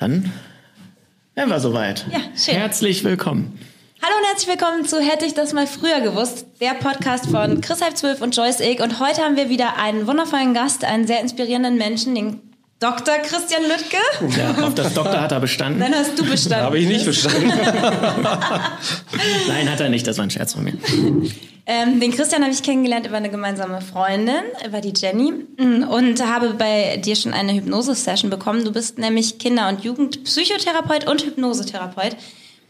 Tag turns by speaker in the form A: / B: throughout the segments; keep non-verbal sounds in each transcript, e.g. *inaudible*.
A: Dann wären wir soweit.
B: Ja, schön.
A: Herzlich willkommen.
B: Hallo und herzlich willkommen zu Hätte ich das mal früher gewusst, der Podcast von Chris Halb 12 und Joyce Ick. Und heute haben wir wieder einen wundervollen Gast, einen sehr inspirierenden Menschen, den Dr. Christian Lüttke.
A: Ja, auf das Doktor hat er bestanden.
B: Dann hast du bestanden.
C: Habe ich nicht bestanden. *laughs*
A: Nein, hat er nicht. Das war ein Scherz von mir. *laughs*
B: Ähm, den Christian habe ich kennengelernt über eine gemeinsame Freundin, über die Jenny. Und habe bei dir schon eine Hypnose-Session bekommen. Du bist nämlich Kinder- und Jugendpsychotherapeut und Hypnosetherapeut.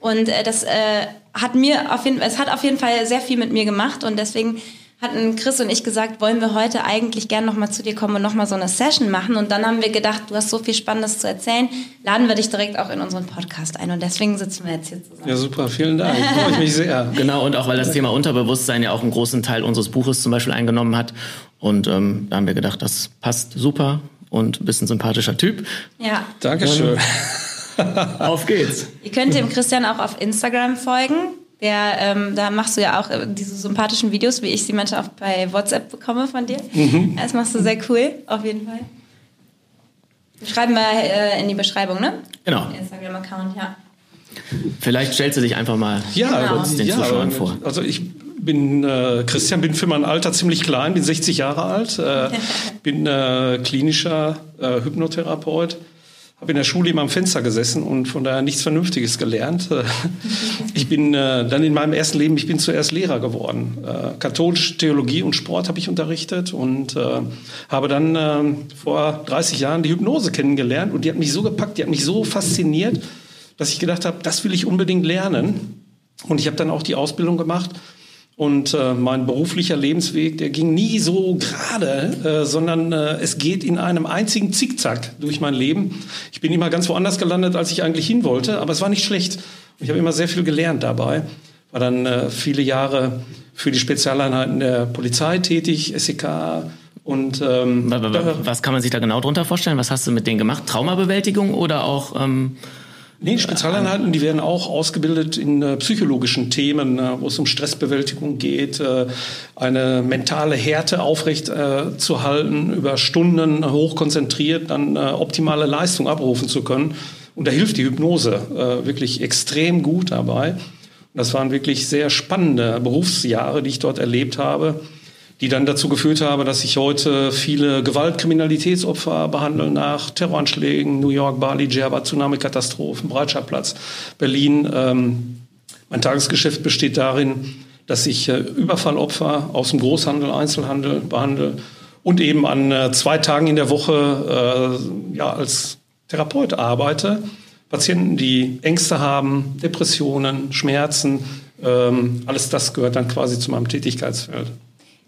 B: Und äh, das äh, hat mir auf jeden, es hat auf jeden Fall sehr viel mit mir gemacht und deswegen hatten Chris und ich gesagt, wollen wir heute eigentlich gern nochmal zu dir kommen und nochmal so eine Session machen. Und dann haben wir gedacht, du hast so viel Spannendes zu erzählen, laden wir dich direkt auch in unseren Podcast ein. Und deswegen sitzen wir jetzt hier zusammen.
C: Ja, super, vielen Dank. *laughs* Freue ich mich sehr.
A: Genau, und auch weil das Thema Unterbewusstsein ja auch einen großen Teil unseres Buches zum Beispiel eingenommen hat. Und ähm, da haben wir gedacht, das passt super und bist ein sympathischer Typ.
B: Ja.
C: Dankeschön. *laughs*
A: Auf geht's.
B: Ihr könnt dem Christian auch auf Instagram folgen. Der, ähm, da machst du ja auch äh, diese sympathischen Videos, wie ich sie manchmal auch bei WhatsApp bekomme von dir.
C: Mhm.
B: Das machst du sehr cool, auf jeden Fall. Schreiben wir äh, in die Beschreibung, ne?
A: Genau.
B: Instagram-Account, ja.
A: Vielleicht stellst du dich einfach mal
C: Ja,
A: kurz den
C: ja,
A: Zuschauern vor.
C: Also ich bin äh, Christian, bin für mein Alter ziemlich klein, bin 60 Jahre alt, äh, *laughs* bin äh, klinischer äh, Hypnotherapeut, habe in der Schule immer am Fenster gesessen und von daher nichts Vernünftiges gelernt. *laughs* Ich bin äh, dann in meinem ersten Leben, ich bin zuerst Lehrer geworden. Äh, katholische Theologie und Sport habe ich unterrichtet und äh, habe dann äh, vor 30 Jahren die Hypnose kennengelernt und die hat mich so gepackt, die hat mich so fasziniert, dass ich gedacht habe, das will ich unbedingt lernen. Und ich habe dann auch die Ausbildung gemacht. Und äh, mein beruflicher Lebensweg, der ging nie so gerade, äh, sondern äh, es geht in einem einzigen Zickzack durch mein Leben. Ich bin immer ganz woanders gelandet, als ich eigentlich hin wollte, aber es war nicht schlecht. Ich habe immer sehr viel gelernt dabei. War dann äh, viele Jahre für die Spezialeinheiten der Polizei tätig, SEK. Und ähm,
A: Was kann man sich da genau drunter vorstellen? Was hast du mit denen gemacht? Traumabewältigung oder auch ähm,
C: Nee, Spezialeinheiten, die werden auch ausgebildet in äh, psychologischen Themen, äh, wo es um Stressbewältigung geht, äh, eine mentale Härte aufrecht äh, zu halten, über Stunden hochkonzentriert dann äh, optimale Leistung abrufen zu können. Und da hilft die Hypnose äh, wirklich extrem gut dabei. Das waren wirklich sehr spannende Berufsjahre, die ich dort erlebt habe die dann dazu geführt haben, dass ich heute viele Gewaltkriminalitätsopfer behandle nach Terroranschlägen, New York, Bali, Djerba, Tsunami-Katastrophen, Breitscheidplatz, Berlin. Ähm, mein Tagesgeschäft besteht darin, dass ich äh, Überfallopfer aus dem Großhandel, Einzelhandel behandle und eben an äh, zwei Tagen in der Woche äh, ja, als Therapeut arbeite. Patienten, die Ängste haben, Depressionen, Schmerzen, ähm, alles das gehört dann quasi zu meinem Tätigkeitsfeld.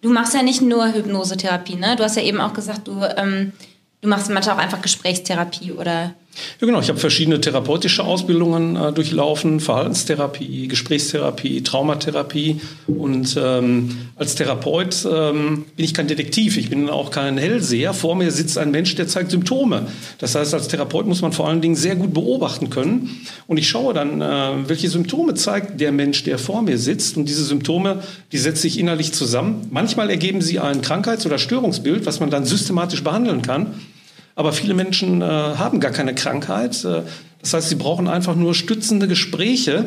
B: Du machst ja nicht nur Hypnosetherapie, ne? Du hast ja eben auch gesagt, du, ähm, du machst manchmal auch einfach Gesprächstherapie oder
C: Ja, genau. Ich habe verschiedene therapeutische Ausbildungen äh, durchlaufen: Verhaltenstherapie, Gesprächstherapie, Traumatherapie. Und ähm, als Therapeut ähm, bin ich kein Detektiv. Ich bin auch kein Hellseher. Vor mir sitzt ein Mensch, der zeigt Symptome. Das heißt, als Therapeut muss man vor allen Dingen sehr gut beobachten können. Und ich schaue dann, äh, welche Symptome zeigt der Mensch, der vor mir sitzt. Und diese Symptome, die setze ich innerlich zusammen. Manchmal ergeben sie ein Krankheits- oder Störungsbild, was man dann systematisch behandeln kann. Aber viele Menschen äh, haben gar keine Krankheit. Äh, das heißt, sie brauchen einfach nur stützende Gespräche.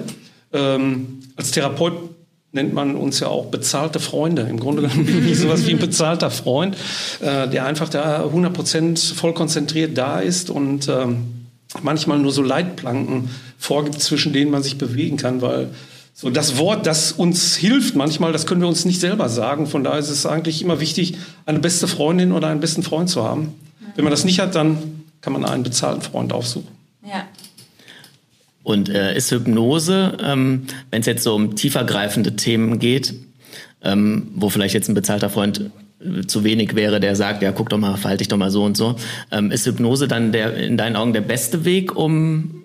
C: Ähm, als Therapeut nennt man uns ja auch bezahlte Freunde. Im Grunde genommen bin ich sowas wie ein bezahlter Freund, äh, der einfach da 100% voll konzentriert da ist und ähm, manchmal nur so Leitplanken vorgibt, zwischen denen man sich bewegen kann, weil so das Wort, das uns hilft manchmal, das können wir uns nicht selber sagen. Von daher ist es eigentlich immer wichtig, eine beste Freundin oder einen besten Freund zu haben. Wenn man das nicht hat, dann kann man einen bezahlten Freund aufsuchen.
B: ja.
A: Und äh, ist Hypnose, ähm, wenn es jetzt so um tiefergreifende Themen geht, ähm, wo vielleicht jetzt ein bezahlter Freund äh, zu wenig wäre, der sagt, ja, guck doch mal, verhalte dich doch mal so und so, ähm, ist Hypnose dann der in deinen Augen der beste Weg, um,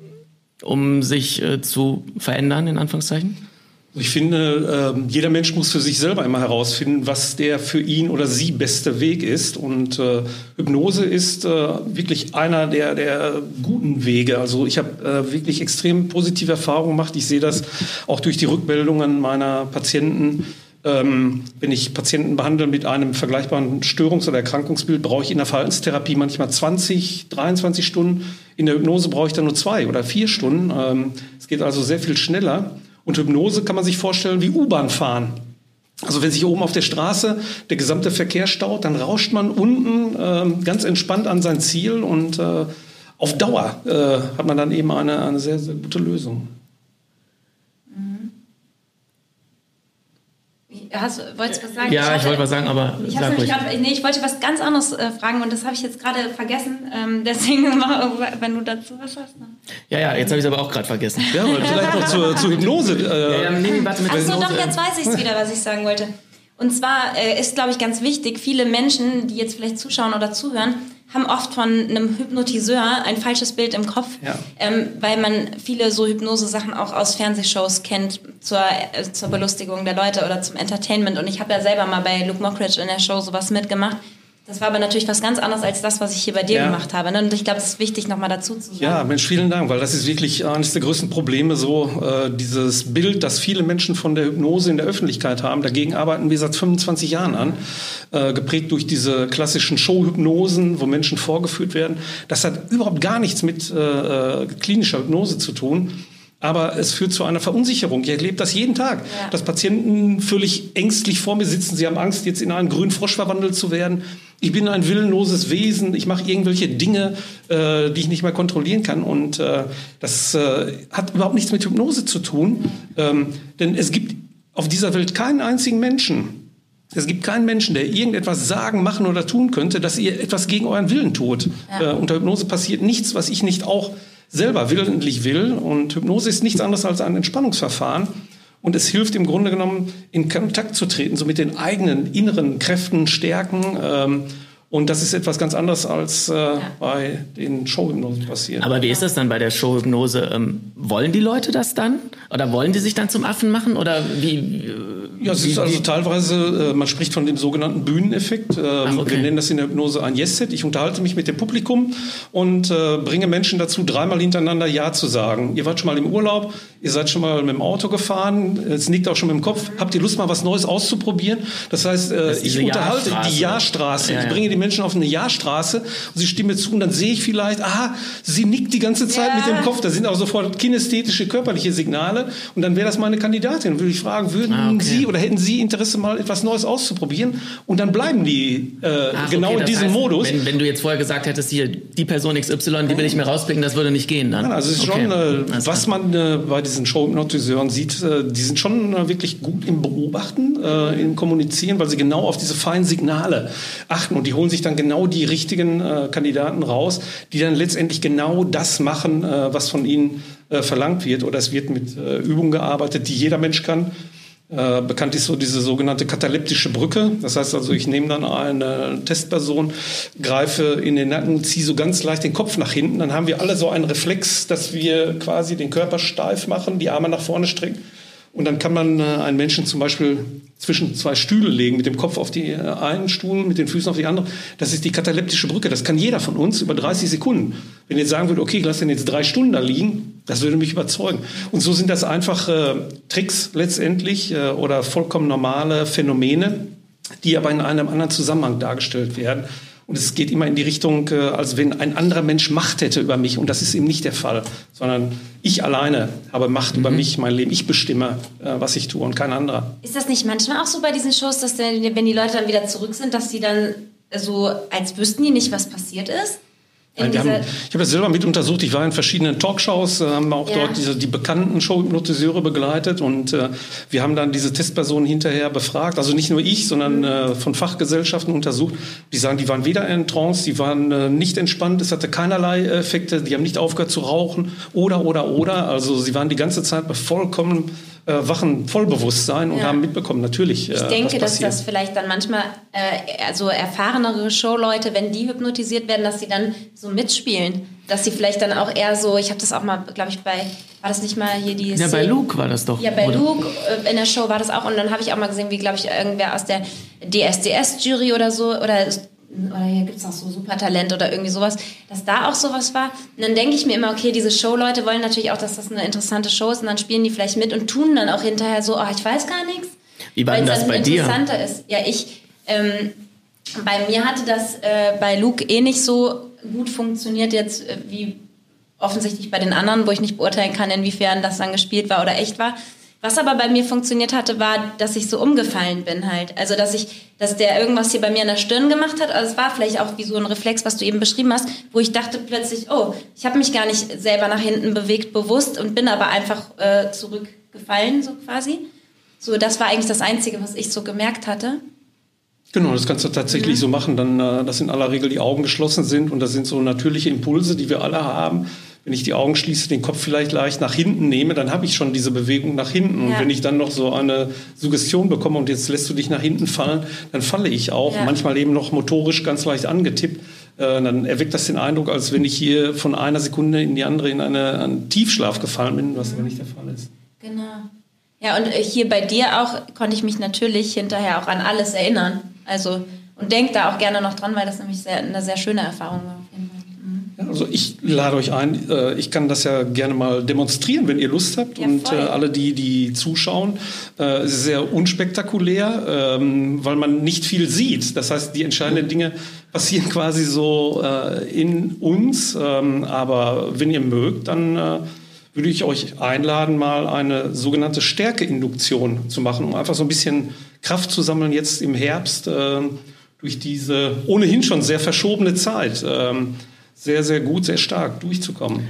A: um sich äh, zu verändern, in Anführungszeichen?
C: Ich finde, äh, jeder Mensch muss für sich selber immer herausfinden, was der für ihn oder sie beste Weg ist. Und äh, Hypnose ist äh, wirklich einer der, der guten Wege. Also ich habe äh, wirklich extrem positive Erfahrungen gemacht. Ich sehe das auch durch die Rückmeldungen meiner Patienten. Ähm, wenn ich Patienten behandle mit einem vergleichbaren Störungs- oder Erkrankungsbild, brauche ich in der Verhaltenstherapie manchmal 20, 23 Stunden. In der Hypnose brauche ich dann nur zwei oder vier Stunden. Ähm, es geht also sehr viel schneller. Und Hypnose kann man sich vorstellen wie U-Bahn fahren. Also wenn sich oben auf der Straße der gesamte Verkehr staut, dann rauscht man unten äh, ganz entspannt an sein Ziel und äh, auf Dauer äh, hat man dann eben eine, eine sehr, sehr gute Lösung.
B: Hast, wolltest du was sagen?
A: Ja, ich, ich wollte was sagen, aber
B: ich, sag ruhig. Grad, nee, ich wollte was ganz anderes äh, fragen und das habe ich jetzt gerade vergessen. Ähm, *laughs* deswegen, wenn du dazu was hast. Ne?
A: Ja, ja, jetzt habe ich es aber auch gerade vergessen.
C: Ja, vielleicht noch zur, zur Hypnose.
A: Äh, ja, nee, warte mit
B: Achso, doch, jetzt weiß ich es wieder, was ich sagen wollte. Und zwar äh, ist, glaube ich, ganz wichtig, viele Menschen, die jetzt vielleicht zuschauen oder zuhören, haben oft von einem Hypnotiseur ein falsches Bild im Kopf, ja. ähm, weil man viele so Hypnose-Sachen auch aus Fernsehshows kennt zur, äh, zur Belustigung der Leute oder zum Entertainment. Und ich habe ja selber mal bei Luke Mockridge in der Show sowas mitgemacht. Das war aber natürlich was ganz anderes als das, was ich hier bei dir ja. gemacht habe. Ne? Und ich glaube, es ist wichtig, nochmal dazu zu sagen.
C: Ja, Mensch, vielen Dank, weil das ist wirklich eines der größten Probleme, so äh, dieses Bild, das viele Menschen von der Hypnose in der Öffentlichkeit haben. Dagegen arbeiten wir seit 25 Jahren an, äh, geprägt durch diese klassischen Showhypnosen, wo Menschen vorgeführt werden. Das hat überhaupt gar nichts mit äh, äh klinischer Hypnose zu tun. Aber es führt zu einer Verunsicherung. Ich erlebe das jeden Tag, ja. dass Patienten völlig ängstlich vor mir sitzen. Sie haben Angst, jetzt in einen grünen Frosch verwandelt zu werden. Ich bin ein willenloses Wesen. Ich mache irgendwelche Dinge, äh, die ich nicht mehr kontrollieren kann. Und äh, das äh, hat überhaupt nichts mit Hypnose zu tun. Ähm, denn es gibt auf dieser Welt keinen einzigen Menschen, es gibt keinen Menschen, der irgendetwas sagen, machen oder tun könnte, dass ihr etwas gegen euren Willen tut. Ja. Äh, unter Hypnose passiert nichts, was ich nicht auch selber willentlich will. Und Hypnose ist nichts anderes als ein Entspannungsverfahren. Und es hilft im Grunde genommen, in Kontakt zu treten, so mit den eigenen inneren Kräften, Stärken. Ähm, und das ist etwas ganz anderes als äh, ja. bei den Showhypnosen passiert.
A: Aber wie ist das dann bei der Showhypnose? Ähm, wollen die Leute das dann? Oder wollen die sich dann zum Affen machen? Oder wie? Äh,
C: ja, es ist also teilweise, äh, man spricht von dem sogenannten Bühneneffekt. Ähm, Ach, okay. Wir nennen das in der Hypnose ein Yes-Set. Ich unterhalte mich mit dem Publikum und äh, bringe Menschen dazu, dreimal hintereinander Ja zu sagen. Ihr wart schon mal im Urlaub, ihr seid schon mal mit dem Auto gefahren, es nickt auch schon mit dem Kopf. Habt ihr Lust, mal was Neues auszuprobieren? Das heißt, äh, das ich unterhalte die Ja-Straße. Ja, ja. Ich bringe die Menschen auf eine Ja-Straße und sie stimmen mir zu und dann sehe ich vielleicht, aha, sie nickt die ganze Zeit ja. mit dem Kopf. Da sind auch sofort kinästhetische, körperliche Signale und dann wäre das meine Kandidatin. Würde ich fragen, würden ah, okay. Sie oder hätten Sie Interesse, mal etwas Neues auszuprobieren? Und dann bleiben die äh, Ach, genau okay, in diesem heißt, Modus.
A: Wenn, wenn, du jetzt vorher gesagt hättest, hier, die Person XY, die will ich mir rauspicken, das würde nicht gehen dann.
C: Ja, also es ist okay. schon, äh, was man äh, bei diesen Show-Hypnotiseuren sieht, äh, die sind schon äh, wirklich gut im Beobachten, äh, im Kommunizieren, weil sie genau auf diese feinen Signale achten und die holen sich dann genau genau die richtigen äh, Kandidaten raus, die dann letztendlich genau das machen, äh, was von ihnen äh, verlangt wird. Oder es wird mit äh, Übungen gearbeitet, die jeder Mensch kann. Äh, bekannt ist so diese sogenannte kataleptische Brücke. Das heißt also, ich nehme dann eine Testperson, greife in den Nacken, ziehe so ganz leicht den Kopf nach hinten. Dann haben wir alle so einen Reflex, dass wir quasi den Körper steif machen, die Arme nach vorne strecken und dann kann man äh, einen Menschen zum Beispiel zwischen zwei Stühle legen, mit dem Kopf auf die äh, einen Stuhl, mit den Füßen auf die andere. Das ist die kataleptische Brücke. Das kann jeder von uns über 30 Sekunden. Wenn ihr jetzt sagen würde, okay, lass den jetzt drei Stunden da liegen, das würde mich überzeugen. Und so sind das einfach äh, Tricks letztendlich äh, oder vollkommen normale Phänomene, die aber in einem anderen Zusammenhang dargestellt werden. Und es geht immer in die Richtung, äh, als wenn ein anderer Mensch Macht hätte über mich. Und das ist eben nicht der Fall, sondern ich alleine habe Macht mhm. über mich, mein Leben. Ich bestimme, äh, was ich tue und kein anderer.
B: Ist das nicht manchmal auch so bei diesen Shows, dass wenn die Leute dann wieder zurück sind, dass die dann so, als wüssten die nicht, was passiert ist?
C: Haben, ich habe das selber mit untersucht. Ich war in verschiedenen Talkshows, äh, haben auch ja. dort diese, die bekannten Showhypnotiseure begleitet und äh, wir haben dann diese Testpersonen hinterher befragt. Also nicht nur ich, sondern mhm. äh, von Fachgesellschaften untersucht. Die sagen, die waren weder in Trance, die waren äh, nicht entspannt, es hatte keinerlei Effekte, die haben nicht aufgehört zu rauchen oder, oder, oder. Also sie waren die ganze Zeit bei vollkommen äh, wachen Vollbewusstsein und ja. haben mitbekommen, natürlich.
B: Äh, ich denke, dass das vielleicht dann manchmal äh, also erfahrenere Showleute, wenn die hypnotisiert werden, dass sie dann so mitspielen. Dass sie vielleicht dann auch eher so, ich habe das auch mal, glaube ich, bei, war das nicht mal hier die.
A: Ja, bei Luke war das doch.
B: Ja, bei oder? Luke äh, in der Show war das auch. Und dann habe ich auch mal gesehen, wie, glaube ich, irgendwer aus der DSDS-Jury oder so, oder oder hier gibt es auch so Supertalent oder irgendwie sowas, dass da auch sowas war. Und dann denke ich mir immer, okay, diese Show-Leute wollen natürlich auch, dass das eine interessante Show ist und dann spielen die vielleicht mit und tun dann auch hinterher so, oh, ich weiß gar nichts.
A: Wie war denn das bei dir?
B: interessanter ist. Ja, ich, ähm, bei mir hatte das äh, bei Luke eh nicht so gut funktioniert jetzt äh, wie offensichtlich bei den anderen, wo ich nicht beurteilen kann, inwiefern das dann gespielt war oder echt war. Was aber bei mir funktioniert hatte, war, dass ich so umgefallen bin halt. Also, dass ich, dass der irgendwas hier bei mir in der Stirn gemacht hat. Also, es war vielleicht auch wie so ein Reflex, was du eben beschrieben hast, wo ich dachte plötzlich, oh, ich habe mich gar nicht selber nach hinten bewegt, bewusst und bin aber einfach äh, zurückgefallen, so quasi. So, das war eigentlich das Einzige, was ich so gemerkt hatte.
C: Genau, das kannst du tatsächlich mhm. so machen, dann, äh, dass in aller Regel die Augen geschlossen sind und das sind so natürliche Impulse, die wir alle haben wenn ich die Augen schließe, den Kopf vielleicht leicht nach hinten nehme, dann habe ich schon diese Bewegung nach hinten. Und wenn ich dann noch so eine Suggestion bekomme und jetzt lässt du dich nach hinten fallen, dann falle ich auch. Ja. Manchmal eben noch motorisch ganz leicht angetippt. Äh, dann erweckt das den Eindruck, als wenn ich hier von einer Sekunde in die andere in eine, einen Tiefschlaf gefallen bin, was aber nicht der Fall ist.
B: Genau. Ja, und hier bei dir auch konnte ich mich natürlich hinterher auch an alles erinnern. Also und denke da auch gerne noch dran, weil das nämlich sehr, eine sehr schöne Erfahrung war.
C: Also ich lade euch ein, äh, ich kann das ja gerne mal demonstrieren, wenn ihr Lust habt. Ja, und äh, alle, die, die zuschauen, äh, ist sehr unspektakulär, ähm, weil man nicht viel sieht. Das heißt, die entscheidenden Dinge passieren *laughs* quasi so in uns. Ähm, aber wenn ihr mögt, dann würde ich euch einladen, mal eine sogenannte Stärkeinduktion zu machen, um einfach so ein bisschen Kraft zu sammeln jetzt im Herbst durch diese ohnehin schon sehr verschobene Zeit. Ähm, sehr, sehr gut, sehr stark durchzukommen.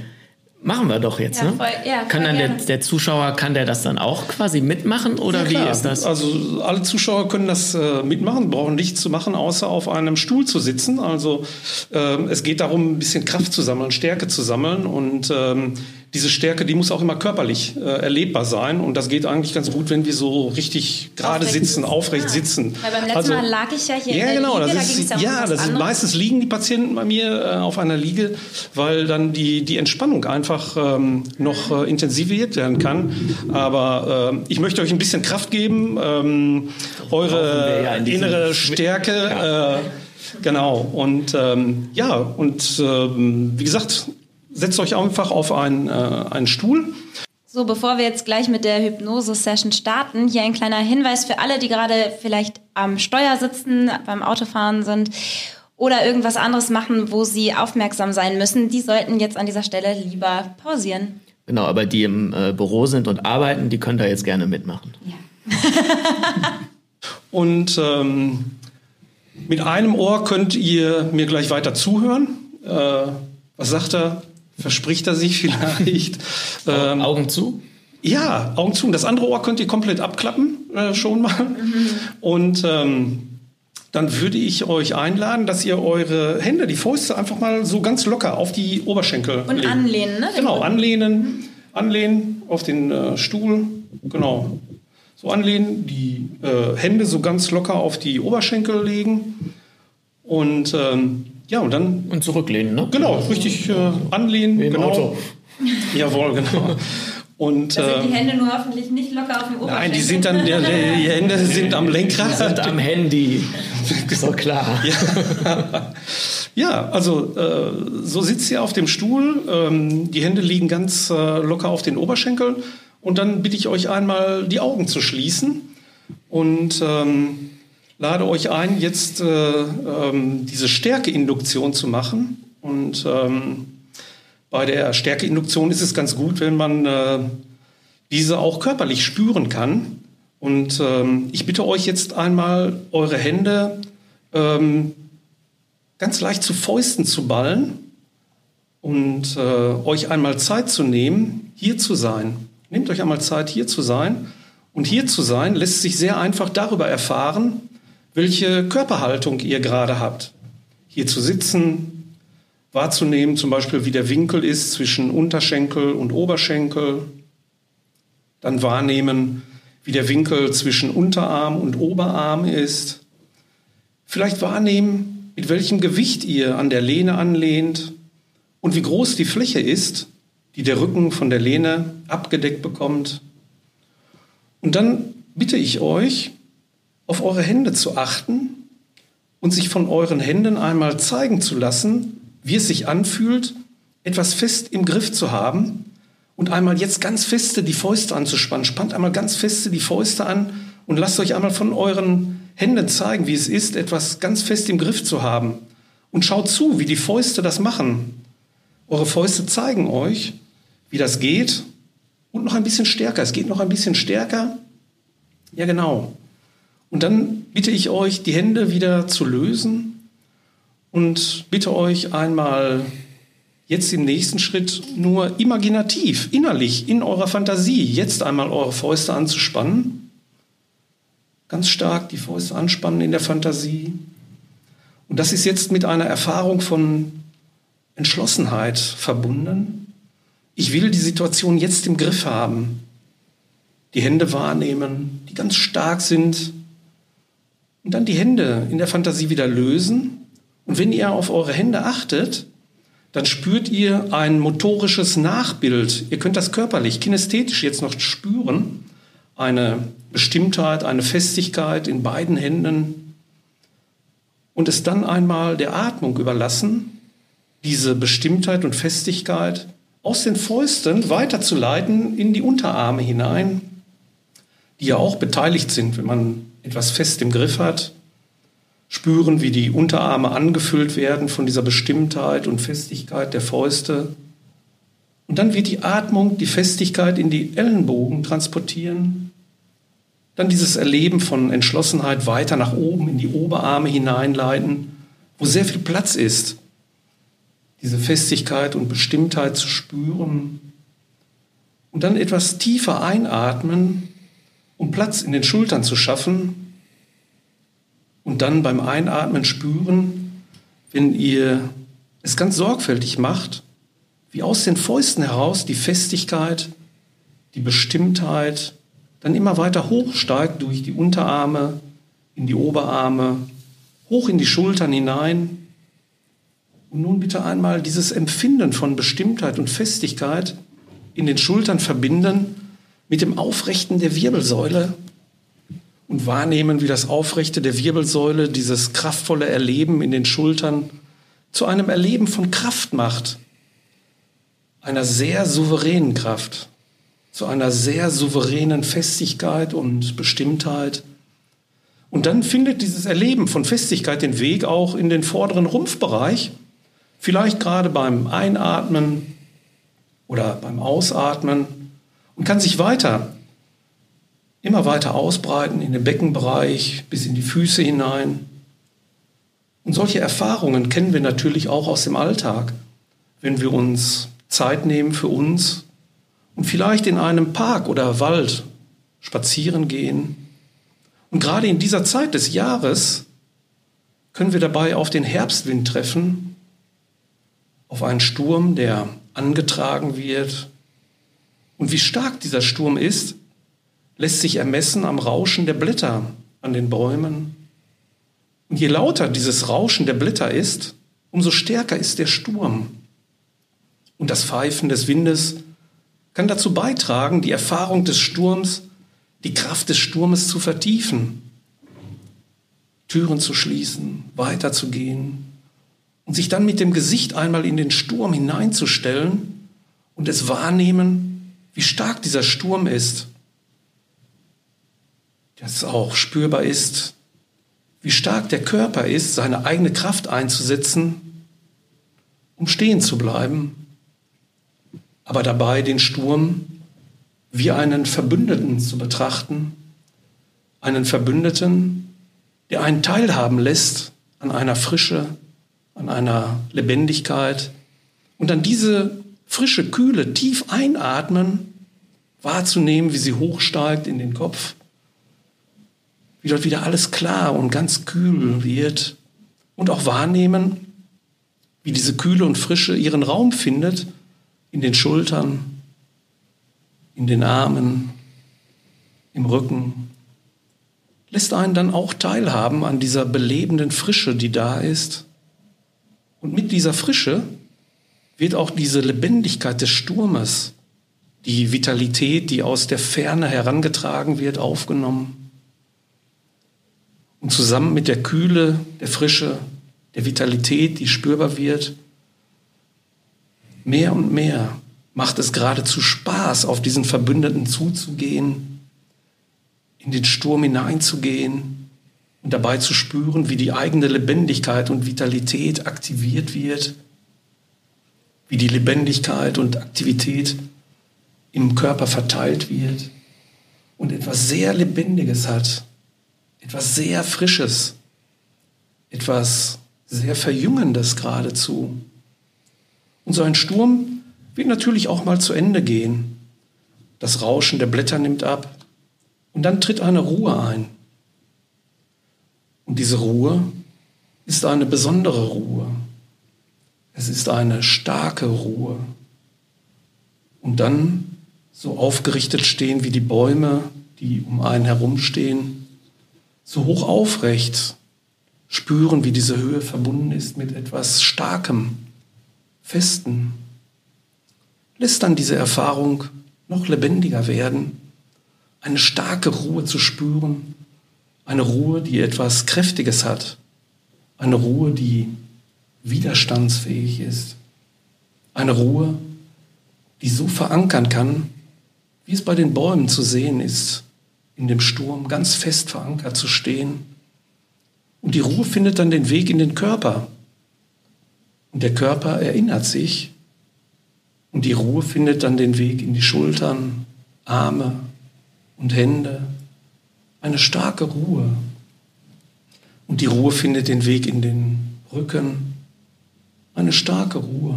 A: Machen wir doch jetzt, ja, ne? Voll, ja, kann dann der, der, Zuschauer, kann der das dann auch quasi mitmachen oder ja, wie ist das?
C: Also alle Zuschauer können das äh, mitmachen, brauchen nichts zu machen, außer auf einem Stuhl zu sitzen. Also äh, es geht darum, ein bisschen Kraft zu sammeln, Stärke zu sammeln und ähm, diese Stärke, die muss auch immer körperlich äh, erlebbar sein. Und das geht eigentlich ganz gut, wenn wir so richtig gerade sitzen, aufrecht sitzen.
B: Weil beim letzten also, Mal lag ich ja hier
C: ja,
B: in
C: der genau,
B: Liege,
C: das ist, da ja, das ist, meistens liegen die Patienten bei mir äh, auf einer Liege, weil dann die, die Entspannung einfach ähm, noch äh, intensiviert werden kann. Aber äh, ich möchte euch ein bisschen Kraft geben, ähm, eure ja in innere Stärke. Ja. Äh, genau. Und ähm, ja, und ähm, wie gesagt, setzt euch einfach auf einen, äh, einen Stuhl.
B: So, bevor wir jetzt gleich mit der Hypnose-Session starten, hier ein kleiner Hinweis für alle, die gerade vielleicht am Steuer sitzen, beim Autofahren sind oder irgendwas anderes machen, wo sie aufmerksam sein müssen. Die sollten jetzt an dieser Stelle lieber pausieren.
A: Genau, aber die im äh, Büro sind und arbeiten, die können da jetzt gerne mitmachen. Ja. *laughs*
C: und ähm, mit einem Ohr könnt ihr mir gleich weiter zuhören. Äh, was sagt er? Verspricht er sich vielleicht. *laughs*
A: Ähm, Augen zu?
C: Ja, Augen zu. Und das andere Ohr könnt ihr komplett abklappen, äh, schon mal. Mhm. Und ähm, dann würde ich euch einladen, dass ihr eure Hände, die Fäuste einfach mal so ganz locker auf die Oberschenkel
B: Und legen. anlehnen, ne?
C: Genau, anlehnen. Mhm. Anlehnen auf den äh, Stuhl. Genau. So anlehnen, die äh, Hände so ganz locker auf die Oberschenkel legen. Und ähm, ja, und dann.
A: Und zurücklehnen, ne?
C: Genau, richtig äh, anlehnen.
A: Wie im
C: genau.
A: Auto. *laughs*
C: Jawohl, genau.
B: Und, da sind die ähm, Hände nur hoffentlich nicht locker auf dem Oberschenkel.
C: Nein, die sind dann, die, die Hände sind am Lenkrad.
A: Die sind am Handy. *laughs*
C: So klar. Ja, ja also äh, so sitzt ihr auf dem Stuhl. Ähm, die Hände liegen ganz äh, locker auf den Oberschenkeln. Und dann bitte ich euch einmal, die Augen zu schließen. Und ähm, lade euch ein, jetzt äh, ähm, diese Stärkeinduktion zu machen. Und ähm, bei der Stärkeinduktion ist es ganz gut, wenn man äh, diese auch körperlich spüren kann. Und ähm, ich bitte euch jetzt einmal, eure Hände ähm, ganz leicht zu Fäusten zu ballen und äh, euch einmal Zeit zu nehmen, hier zu sein. Nehmt euch einmal Zeit, hier zu sein. Und hier zu sein lässt sich sehr einfach darüber erfahren, welche Körperhaltung ihr gerade habt. Hier zu sitzen, wahrzunehmen, zum Beispiel, wie der Winkel ist zwischen Unterschenkel und Oberschenkel. Dann wahrnehmen, wie der Winkel zwischen Unterarm und Oberarm ist. Vielleicht wahrnehmen, mit welchem Gewicht ihr an der Lehne anlehnt und wie groß die Fläche ist, die der Rücken von der Lehne abgedeckt bekommt. Und dann bitte ich euch, auf eure Hände zu achten und sich von euren Händen einmal zeigen zu lassen, wie es sich anfühlt, etwas fest im Griff zu haben und einmal jetzt ganz feste die Fäuste anzuspannen. Spannt einmal ganz feste die Fäuste an und lasst euch einmal von euren Händen zeigen, wie es ist, etwas ganz fest im Griff zu haben. Und schaut zu, wie die Fäuste das machen. Eure Fäuste zeigen euch, wie das geht. Und noch ein bisschen stärker. Es geht noch ein bisschen stärker. Ja, genau. Und dann bitte ich euch, die Hände wieder zu lösen und bitte euch einmal jetzt im nächsten Schritt nur imaginativ, innerlich, in eurer Fantasie, jetzt einmal eure Fäuste anzuspannen. Ganz stark die Fäuste anspannen in der Fantasie. Und das ist jetzt mit einer Erfahrung von Entschlossenheit verbunden. Ich will die Situation jetzt im Griff haben. Die Hände wahrnehmen, die ganz stark sind. Und dann die Hände in der Fantasie wieder lösen. Und wenn ihr auf eure Hände achtet, dann spürt ihr ein motorisches Nachbild. Ihr könnt das körperlich, kinästhetisch jetzt noch spüren. Eine Bestimmtheit, eine Festigkeit in beiden Händen. Und es dann einmal der Atmung überlassen, diese Bestimmtheit und Festigkeit aus den Fäusten weiterzuleiten in die Unterarme hinein, die ja auch beteiligt sind, wenn man etwas fest im Griff hat spüren, wie die Unterarme angefüllt werden von dieser Bestimmtheit und Festigkeit der Fäuste. Und dann wird die Atmung die Festigkeit in die Ellenbogen transportieren. Dann dieses Erleben von Entschlossenheit weiter nach oben in die Oberarme hineinleiten, wo sehr viel Platz ist, diese Festigkeit und Bestimmtheit zu spüren. Und dann etwas tiefer einatmen, um Platz in den Schultern zu schaffen und dann beim Einatmen spüren, wenn ihr es ganz sorgfältig macht, wie aus den Fäusten heraus die Festigkeit, die Bestimmtheit dann immer weiter hochsteigt durch die Unterarme, in die Oberarme, hoch in die Schultern hinein. Und nun bitte einmal dieses Empfinden von Bestimmtheit und Festigkeit in den Schultern verbinden mit dem Aufrechten der Wirbelsäule und wahrnehmen, wie das Aufrechte der Wirbelsäule dieses kraftvolle Erleben in den Schultern zu einem Erleben von Kraft macht, einer sehr souveränen Kraft, zu einer sehr souveränen Festigkeit und Bestimmtheit. Und dann findet dieses Erleben von Festigkeit den Weg auch in den vorderen Rumpfbereich, vielleicht gerade beim Einatmen oder beim Ausatmen und kann sich weiter immer weiter ausbreiten in den Beckenbereich bis in die Füße hinein. Und solche Erfahrungen kennen wir natürlich auch aus dem Alltag, wenn wir uns Zeit nehmen für uns und vielleicht in einem Park oder Wald spazieren gehen. Und gerade in dieser Zeit des Jahres können wir dabei auf den Herbstwind treffen, auf einen Sturm, der angetragen wird. Und wie stark dieser Sturm ist, lässt sich ermessen am Rauschen der Blätter an den Bäumen. Und je lauter dieses Rauschen der Blätter ist, umso stärker ist der Sturm. Und das Pfeifen des Windes kann dazu beitragen, die Erfahrung des Sturms, die Kraft des Sturmes zu vertiefen, Türen zu schließen, weiterzugehen und sich dann mit dem Gesicht einmal in den Sturm hineinzustellen und es wahrnehmen, wie stark dieser Sturm ist dass auch spürbar ist, wie stark der Körper ist, seine eigene Kraft einzusetzen, um stehen zu bleiben, aber dabei den Sturm wie einen Verbündeten zu betrachten, einen Verbündeten, der einen teilhaben lässt an einer Frische, an einer Lebendigkeit. Und dann diese frische Kühle tief einatmen, wahrzunehmen, wie sie hochsteigt in den Kopf. Wie dort wieder alles klar und ganz kühl wird. Und auch wahrnehmen, wie diese Kühle und Frische ihren Raum findet in den Schultern, in den Armen, im Rücken, lässt einen dann auch teilhaben an dieser belebenden Frische, die da ist. Und mit dieser Frische wird auch diese Lebendigkeit des Sturmes, die Vitalität, die aus der Ferne herangetragen wird, aufgenommen. Und zusammen mit der Kühle, der Frische, der Vitalität, die spürbar wird, mehr und mehr macht es geradezu Spaß, auf diesen Verbündeten zuzugehen, in den Sturm hineinzugehen und dabei zu spüren, wie die eigene Lebendigkeit und Vitalität aktiviert wird, wie die Lebendigkeit und Aktivität im Körper verteilt wird und etwas sehr Lebendiges hat, etwas sehr Frisches, etwas sehr Verjüngendes geradezu. Und so ein Sturm wird natürlich auch mal zu Ende gehen. Das Rauschen der Blätter nimmt ab und dann tritt eine Ruhe ein. Und diese Ruhe ist eine besondere Ruhe. Es ist eine starke Ruhe. Und dann so aufgerichtet stehen wie die Bäume, die um einen herumstehen, so hoch aufrecht, spüren, wie diese Höhe verbunden ist mit etwas Starkem, Festen. Lässt dann diese Erfahrung noch lebendiger werden, eine starke Ruhe zu spüren, eine Ruhe, die etwas Kräftiges hat, eine Ruhe, die widerstandsfähig ist, eine Ruhe, die so verankern kann, wie es bei den Bäumen zu sehen ist, in dem Sturm ganz fest verankert zu stehen. Und die Ruhe findet dann den Weg in den Körper. Und der Körper erinnert sich. Und die Ruhe findet dann den Weg in die Schultern, Arme und Hände. Eine starke Ruhe. Und die Ruhe findet den Weg in den Rücken. Eine starke Ruhe.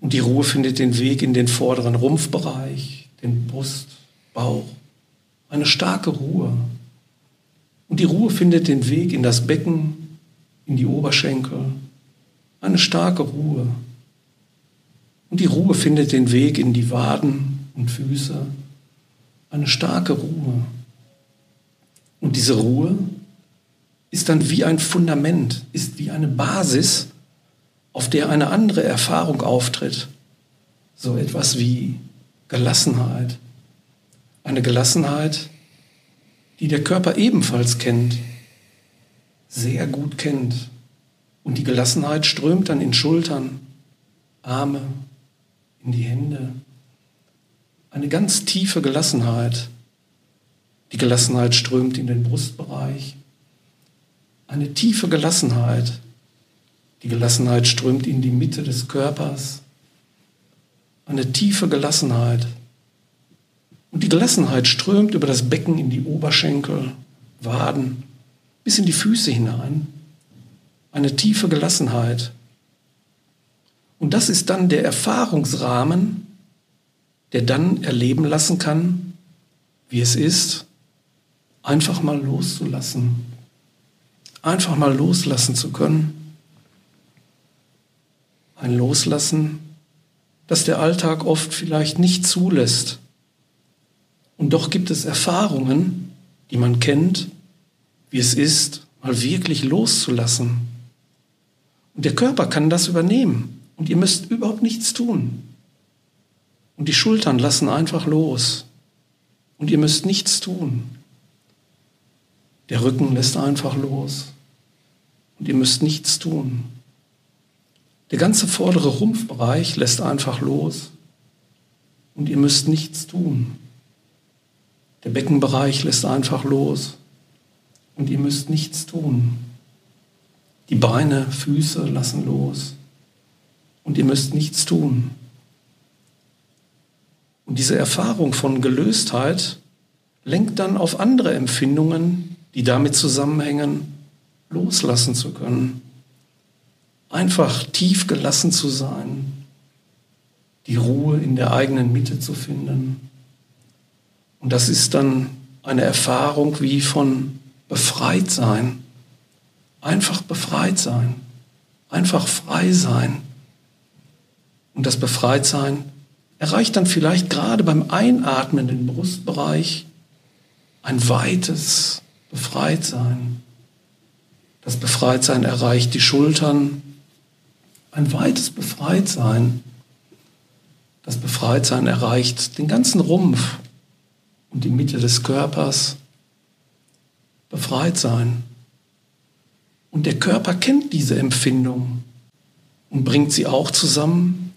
C: Und die Ruhe findet den Weg in den vorderen Rumpfbereich, den Brust, Bauch. Eine starke Ruhe. Und die Ruhe findet den Weg in das Becken, in die Oberschenkel. Eine starke Ruhe. Und die Ruhe findet den Weg in die Waden und Füße. Eine starke Ruhe. Und diese Ruhe ist dann wie ein Fundament, ist wie eine Basis, auf der eine andere Erfahrung auftritt. So etwas wie Gelassenheit. Eine Gelassenheit, die der Körper ebenfalls kennt, sehr gut kennt. Und die Gelassenheit strömt dann in Schultern, Arme, in die Hände. Eine ganz tiefe Gelassenheit. Die Gelassenheit strömt in den Brustbereich. Eine tiefe Gelassenheit. Die Gelassenheit strömt in die Mitte des Körpers. Eine tiefe Gelassenheit. Und die Gelassenheit strömt über das Becken in die Oberschenkel, Waden, bis in die Füße hinein. Eine tiefe Gelassenheit. Und das ist dann der Erfahrungsrahmen, der dann erleben lassen kann, wie es ist, einfach mal loszulassen. Einfach mal loslassen zu können. Ein Loslassen, das der Alltag oft vielleicht nicht zulässt und doch gibt es Erfahrungen, die man kennt, wie es ist, mal wirklich loszulassen. Und der Körper kann das übernehmen. Und ihr müsst überhaupt nichts tun. Und die Schultern lassen einfach los. Und ihr müsst nichts tun. Der Rücken lässt einfach los. Und ihr müsst nichts tun. Der ganze vordere Rumpfbereich lässt einfach los. Und ihr müsst nichts tun. Der Beckenbereich lässt einfach los und ihr müsst nichts tun. Die Beine, Füße lassen los und ihr müsst nichts tun. Und diese Erfahrung von Gelöstheit lenkt dann auf andere Empfindungen, die damit zusammenhängen, loslassen zu können. Einfach tief gelassen zu sein, die Ruhe in der eigenen Mitte zu finden und das ist dann eine Erfahrung wie von befreit sein. Einfach befreit sein. Einfach frei sein. Und das Befreitsein erreicht dann vielleicht gerade beim Einatmen den Brustbereich ein weites Befreitsein. Das Befreitsein erreicht die Schultern, ein weites Befreitsein. Das Befreitsein erreicht den ganzen Rumpf, und die Mitte des Körpers befreit sein. Und der Körper kennt diese Empfindung und bringt sie auch zusammen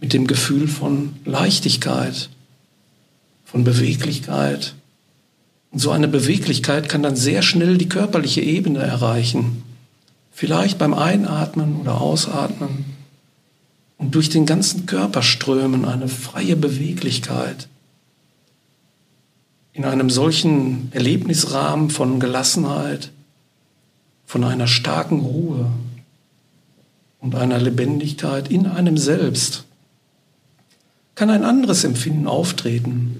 C: mit dem Gefühl von Leichtigkeit, von Beweglichkeit, Und so eine Beweglichkeit kann dann sehr schnell die körperliche Ebene erreichen. Vielleicht beim Einatmen oder Ausatmen und durch den ganzen Körper strömen eine freie Beweglichkeit. In einem solchen Erlebnisrahmen von Gelassenheit, von einer starken Ruhe und einer Lebendigkeit in einem selbst kann ein anderes Empfinden auftreten.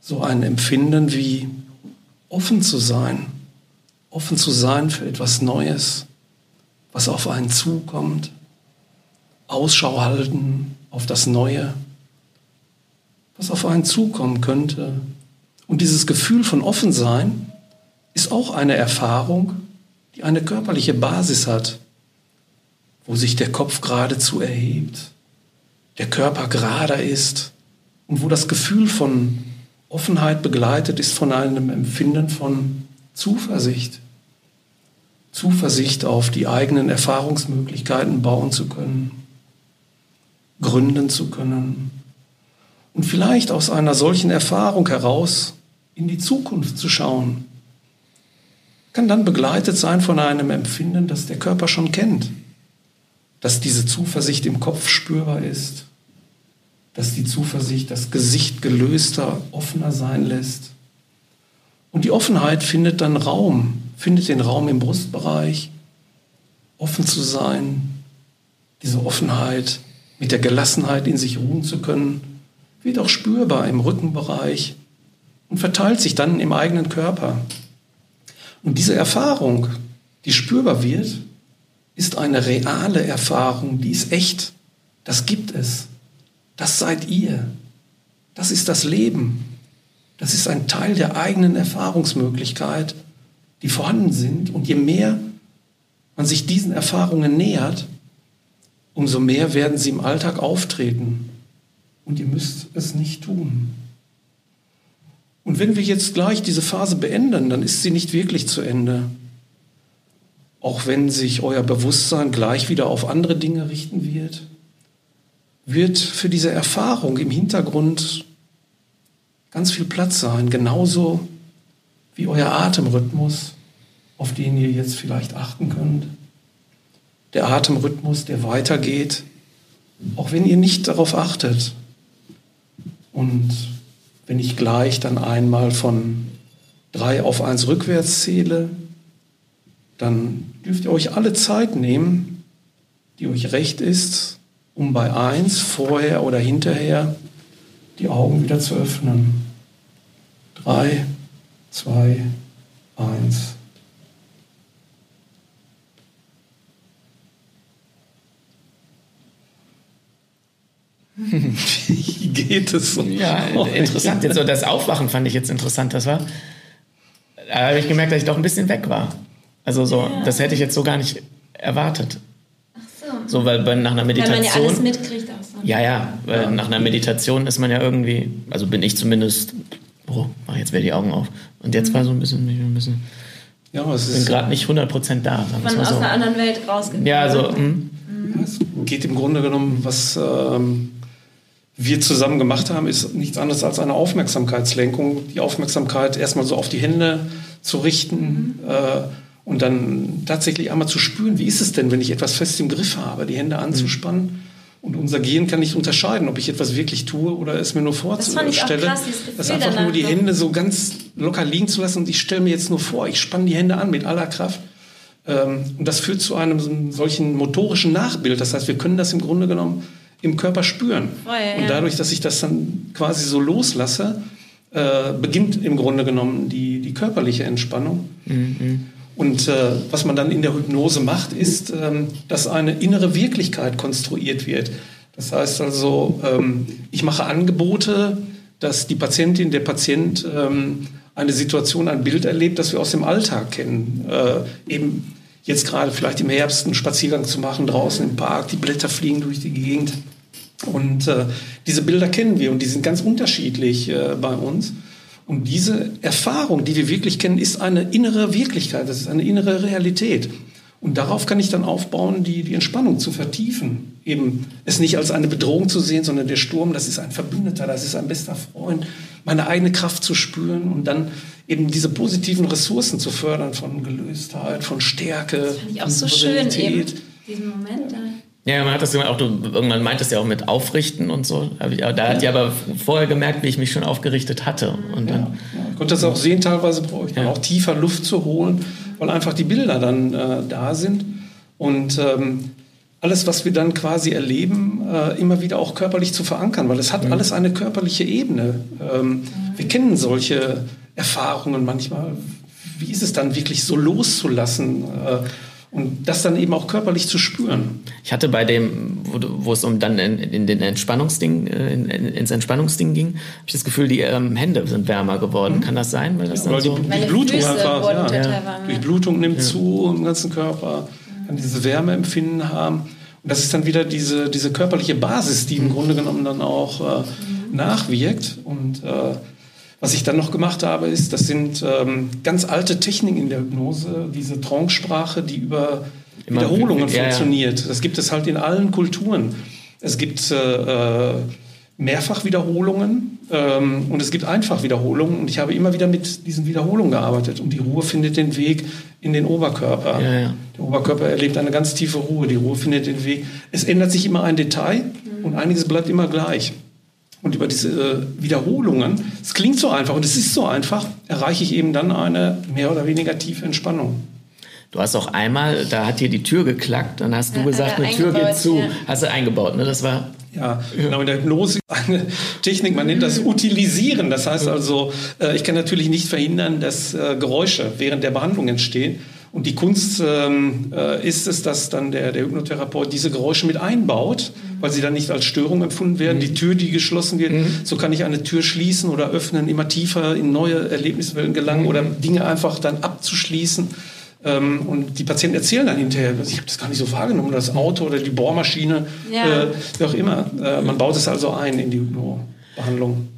C: So ein Empfinden wie offen zu sein, offen zu sein für etwas Neues, was auf einen zukommt, Ausschau halten auf das Neue, was auf einen zukommen könnte. Und dieses Gefühl von Offensein ist auch eine Erfahrung, die eine körperliche Basis hat, wo sich der Kopf geradezu erhebt, der Körper gerader ist und wo das Gefühl von Offenheit begleitet ist von einem Empfinden von Zuversicht. Zuversicht auf die eigenen Erfahrungsmöglichkeiten bauen zu können, gründen zu können und vielleicht aus einer solchen Erfahrung heraus in die Zukunft zu schauen, kann dann begleitet sein von einem Empfinden, das der Körper schon kennt dass diese Zuversicht im Kopf spürbar ist, dass die Zuversicht das Gesicht gelöster, offener sein lässt. Und die Offenheit findet dann Raum, findet den Raum im Brustbereich, offen zu sein, diese Offenheit mit der Gelassenheit in sich ruhen zu können, wird auch spürbar im Rückenbereich und verteilt sich dann im eigenen Körper. Und diese Erfahrung, die spürbar wird, ist eine reale Erfahrung, die ist echt. Das gibt es. Das seid ihr. Das ist das Leben. Das ist ein Teil der eigenen Erfahrungsmöglichkeit, die vorhanden sind. Und je mehr man sich diesen Erfahrungen nähert, umso mehr werden sie im Alltag auftreten. Und ihr müsst es nicht tun. Und wenn wir jetzt gleich diese Phase beenden, dann ist sie nicht wirklich zu Ende auch wenn sich euer Bewusstsein gleich wieder auf andere Dinge richten wird, wird für diese Erfahrung im Hintergrund ganz viel Platz sein, genauso wie euer Atemrhythmus, auf den ihr jetzt vielleicht achten könnt. Der Atemrhythmus, der weitergeht, auch wenn ihr nicht darauf achtet. Und wenn ich gleich dann einmal von drei auf eins rückwärts zähle, dann dürft ihr euch alle Zeit nehmen, die euch recht ist, um bei eins vorher oder hinterher die Augen wieder zu öffnen. Drei, zwei, eins. Wie geht es?
A: Ja, interessant. Jetzt so das Aufwachen fand ich jetzt interessant. Das war. Da habe ich gemerkt, dass ich doch ein bisschen weg war. Also so, ja. das hätte ich jetzt so gar nicht erwartet. Ach so. So, weil bei, nach einer Meditation. Weil man ja alles mitkriegt auch so. Ja, ja, weil ja. nach einer Meditation ist man ja irgendwie, also bin ich zumindest, oh, mach jetzt wieder die Augen auf. Und jetzt mhm. war so ein bisschen, ein bisschen. Ja, es ist. bin gerade nicht 100% da.
B: Von aus so. einer anderen Welt rausgekommen.
A: Ja, so. Also, mhm.
C: Ja, es geht im Grunde genommen, was ähm, wir zusammen gemacht haben, ist nichts anderes als eine Aufmerksamkeitslenkung. Die Aufmerksamkeit erstmal so auf die Hände zu richten. Mhm. Äh, und dann tatsächlich einmal zu spüren, wie ist es denn, wenn ich etwas fest im Griff habe, die Hände anzuspannen. Mhm. Und unser Gehirn kann nicht unterscheiden, ob ich etwas wirklich tue oder es mir nur vorzustelle. Das, krass, das einfach nur die Hände so ganz locker liegen zu lassen und ich stelle mir jetzt nur vor, ich spanne die Hände an mit aller Kraft. Ähm, und das führt zu einem solchen motorischen Nachbild. Das heißt, wir können das im Grunde genommen im Körper spüren. Ja, und dadurch, dass ich das dann quasi so loslasse, äh, beginnt im Grunde genommen die, die körperliche Entspannung. Mhm. Und äh, was man dann in der Hypnose macht, ist, ähm, dass eine innere Wirklichkeit konstruiert wird. Das heißt also, ähm, ich mache Angebote, dass die Patientin, der Patient ähm, eine Situation, ein Bild erlebt, das wir aus dem Alltag kennen. Äh, eben jetzt gerade vielleicht im Herbst einen Spaziergang zu machen, draußen im Park, die Blätter fliegen durch die Gegend. Und äh, diese Bilder kennen wir und die sind ganz unterschiedlich äh, bei uns. Und diese Erfahrung, die wir wirklich kennen, ist eine innere Wirklichkeit, das ist eine innere Realität. Und darauf kann ich dann aufbauen, die, die Entspannung zu vertiefen. Eben es nicht als eine Bedrohung zu sehen, sondern der Sturm, das ist ein Verbündeter, das ist ein bester Freund, meine eigene Kraft zu spüren und dann eben diese positiven Ressourcen zu fördern von Gelöstheit, von Stärke. Das
B: finde ich auch so schön eben, diesen Moment da.
A: Ja, man hat das auch, du irgendwann meintest ja auch mit Aufrichten und so. Da hat ich aber vorher gemerkt, wie ich mich schon aufgerichtet hatte. Und dann, ja,
C: ich konnte das auch sehen, teilweise brauche ich dann ja. auch tiefer Luft zu holen, weil einfach die Bilder dann äh, da sind. Und ähm, alles, was wir dann quasi erleben, äh, immer wieder auch körperlich zu verankern, weil es hat mhm. alles eine körperliche Ebene. Ähm, wir kennen solche Erfahrungen manchmal. Wie ist es dann wirklich so loszulassen? Äh, und das dann eben auch körperlich zu spüren.
A: Ich hatte bei dem, wo, wo es um dann in, in den Entspannungsding, äh, in, in, ins Entspannungsding ging, habe ich das Gefühl, die ähm, Hände sind wärmer geworden. Mhm. Kann das sein?
C: Weil das ja, dann so die, die Blutung Füße einfach, ja, ja. Die Blutung nimmt ja. zu im ganzen Körper, kann diese Wärmeempfinden haben. Und das ist dann wieder diese, diese körperliche Basis, die im mhm. Grunde genommen dann auch äh, mhm. nachwirkt. Und äh, was ich dann noch gemacht habe, ist, das sind ähm, ganz alte Techniken in der Hypnose, diese Trance-Sprache, die über Immer Wiederholungen ja, funktioniert. Ja. Das gibt es halt in allen Kulturen. Es gibt äh, äh, Mehrfachwiederholungen ähm, und es gibt Einfachwiederholungen. Und ich habe immer wieder mit diesen Wiederholungen gearbeitet. Und die Ruhe findet den Weg in den Oberkörper. Ja, ja. Der Oberkörper erlebt eine ganz tiefe Ruhe. Die Ruhe findet den Weg. Es ändert sich immer ein Detail mhm. und einiges bleibt immer gleich. Und über diese äh, Wiederholungen, es klingt so einfach und es ist so einfach, erreiche ich eben dann eine mehr oder weniger tiefe Entspannung.
A: Du hast auch einmal, da hat hier die Tür geklackt, dann hast du ja, gesagt, eine Tür geht zu. Ja. Hast du eingebaut, ne? Das war.
C: Ja, genau. In der Hypnose eine *laughs* Technik, man nennt das Utilisieren. Das heißt also, äh, ich kann natürlich nicht verhindern, dass äh, Geräusche während der Behandlung entstehen. Und die Kunst ähm, äh, ist es, dass dann der, der Hypnotherapeut diese Geräusche mit einbaut, weil sie dann nicht als Störung empfunden werden. Mhm. Die Tür, die geschlossen wird, mhm. so kann ich eine Tür schließen oder öffnen, immer tiefer in neue Erlebniswelten gelangen mhm. oder Dinge einfach dann abzuschließen. Ähm, und die Patienten erzählen dann hinterher, ich habe das gar nicht so wahrgenommen, das Auto oder die Bohrmaschine, ja. äh, wie auch immer. Äh, man baut es also ein in die Hypnobehandlung.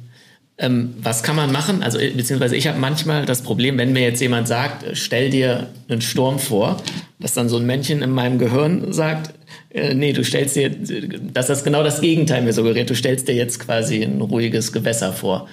A: Ähm, was kann man machen? Also äh, beziehungsweise ich habe manchmal das Problem, wenn mir jetzt jemand sagt, äh, stell dir einen Sturm vor, dass dann so ein Männchen in meinem Gehirn sagt, äh, nee, du stellst dir, dass das genau das Gegenteil mir suggeriert, du stellst dir jetzt quasi ein ruhiges Gewässer vor.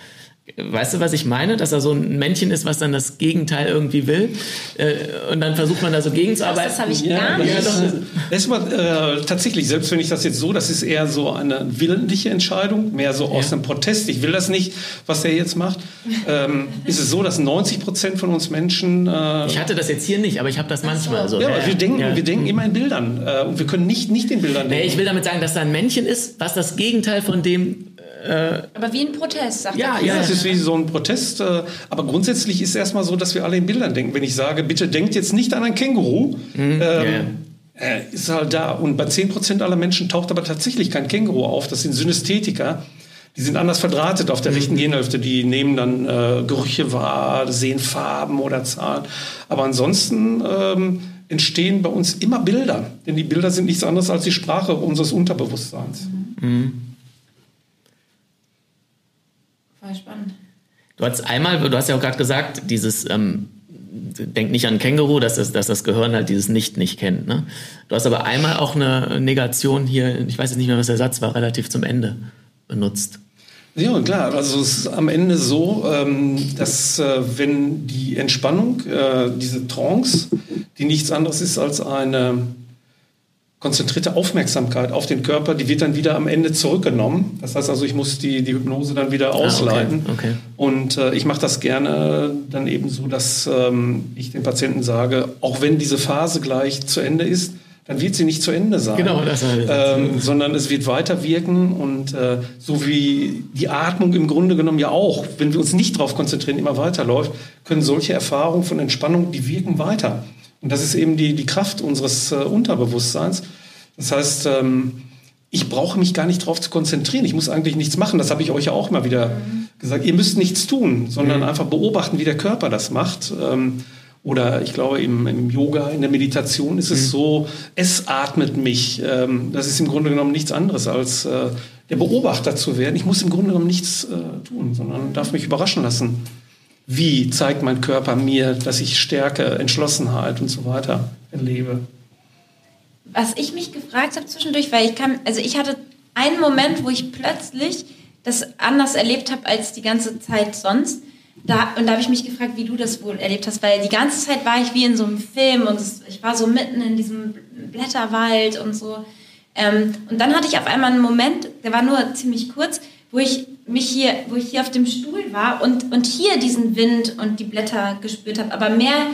A: Weißt du, was ich meine? Dass er so ein Männchen ist, was dann das Gegenteil irgendwie will. Äh, und dann versucht man da so gegenzuarbeiten.
B: Das, das habe ich gar nicht. Ja,
C: das, das war äh, tatsächlich, selbst wenn ich das jetzt so, das ist eher so eine willentliche Entscheidung, mehr so aus ja. einem Protest. Ich will das nicht, was er jetzt macht. Ähm, ist es so, dass 90 Prozent von uns Menschen.
A: Äh, ich hatte das jetzt hier nicht, aber ich habe das manchmal so.
C: Ja, ja, wir denken, wir denken immer in Bildern. Äh, und wir können nicht, nicht in Bildern
A: denken. Nee, ich will damit sagen, dass da ein Männchen ist, was das Gegenteil von dem
B: äh, aber wie ein Protest, sagt
C: ja, er. Ja, es ist wie so ein Protest. Äh, aber grundsätzlich ist es erstmal so, dass wir alle in Bildern denken. Wenn ich sage, bitte denkt jetzt nicht an ein Känguru, mhm, ähm, yeah. äh, ist halt da. Und bei 10% aller Menschen taucht aber tatsächlich kein Känguru auf. Das sind Synästhetiker. Die sind anders verdrahtet auf der mhm. rechten Gehirnhälfte. Die nehmen dann äh, Gerüche wahr, sehen Farben oder Zahlen. Aber ansonsten ähm, entstehen bei uns immer Bilder. Denn die Bilder sind nichts anderes als die Sprache unseres Unterbewusstseins. Mhm.
B: Voll spannend.
A: Du hast einmal, du hast ja auch gerade gesagt, dieses ähm, denk nicht an Känguru, dass das, dass das Gehirn halt dieses Nicht nicht kennt. Ne? Du hast aber einmal auch eine Negation hier, ich weiß jetzt nicht mehr, was der Satz war, relativ zum Ende benutzt.
C: Ja, klar. Also es ist am Ende so, ähm, dass äh, wenn die Entspannung, äh, diese Trance, die nichts anderes ist als eine konzentrierte Aufmerksamkeit auf den Körper, die wird dann wieder am Ende zurückgenommen. Das heißt also, ich muss die, die Hypnose dann wieder ausleiten. Ah, okay. Okay. Und äh, ich mache das gerne dann eben so, dass ähm, ich den Patienten sage, auch wenn diese Phase gleich zu Ende ist, dann wird sie nicht zu Ende sein. Genau, das ähm, sondern es wird weiter wirken und äh, so wie die Atmung im Grunde genommen ja auch, wenn wir uns nicht darauf konzentrieren, immer weiterläuft, können solche Erfahrungen von Entspannung, die wirken weiter. Und das ist eben die, die Kraft unseres äh, Unterbewusstseins. Das heißt, ähm, ich brauche mich gar nicht darauf zu konzentrieren. Ich muss eigentlich nichts machen. Das habe ich euch ja auch immer wieder mhm. gesagt. Ihr müsst nichts tun, sondern mhm. einfach beobachten, wie der Körper das macht. Ähm, oder ich glaube, im, im, Yoga, in der Meditation ist es mhm. so, es atmet mich. Ähm, das ist im Grunde genommen nichts anderes als äh, der Beobachter zu werden. Ich muss im Grunde genommen nichts äh, tun, sondern darf mich überraschen lassen wie zeigt mein Körper mir, dass ich Stärke, Entschlossenheit und so weiter erlebe.
B: was ich mich gefragt habe zwischendurch, weil ich kann, also ich hatte einen Moment, wo ich plötzlich das anders erlebt habe als die ganze Zeit sonst. Da, und da habe ich mich gefragt, wie du das wohl erlebt hast, weil die ganze Zeit war ich wie in so einem Film und ich war so mitten in diesem Blätterwald und so. Ähm, und dann hatte ich auf einmal einen Moment, der war nur ziemlich kurz, wo ich mich hier, wo ich hier auf dem Stuhl war und, und hier diesen Wind und die Blätter gespürt habe, aber mehr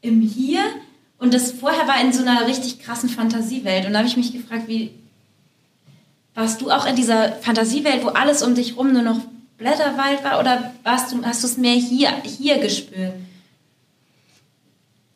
B: im Hier. Und das vorher war in so einer richtig krassen Fantasiewelt. Und da habe ich mich gefragt, wie warst du auch in dieser Fantasiewelt, wo alles um dich rum nur noch Blätterwald war, oder warst du, hast du es mehr hier, hier gespürt?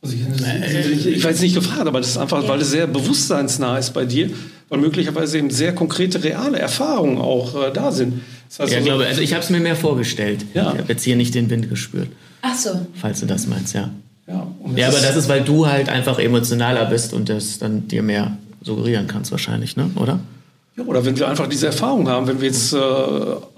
C: Also ich, ich, weiß nicht gefragt, aber das ist einfach, ja. weil es sehr bewusstseinsnah ist bei dir, weil möglicherweise eben sehr konkrete, reale Erfahrungen auch äh, da sind.
A: Das heißt ja, also, glaube, also ich habe es mir mehr vorgestellt. Ja. Ich habe jetzt hier nicht den Wind gespürt.
B: Ach so.
A: Falls du das meinst, ja. Ja, ja aber das ist, weil du halt einfach emotionaler bist und das dann dir mehr suggerieren kannst wahrscheinlich, ne? oder?
C: Ja, oder wenn wir einfach diese Erfahrung haben, wenn wir jetzt äh,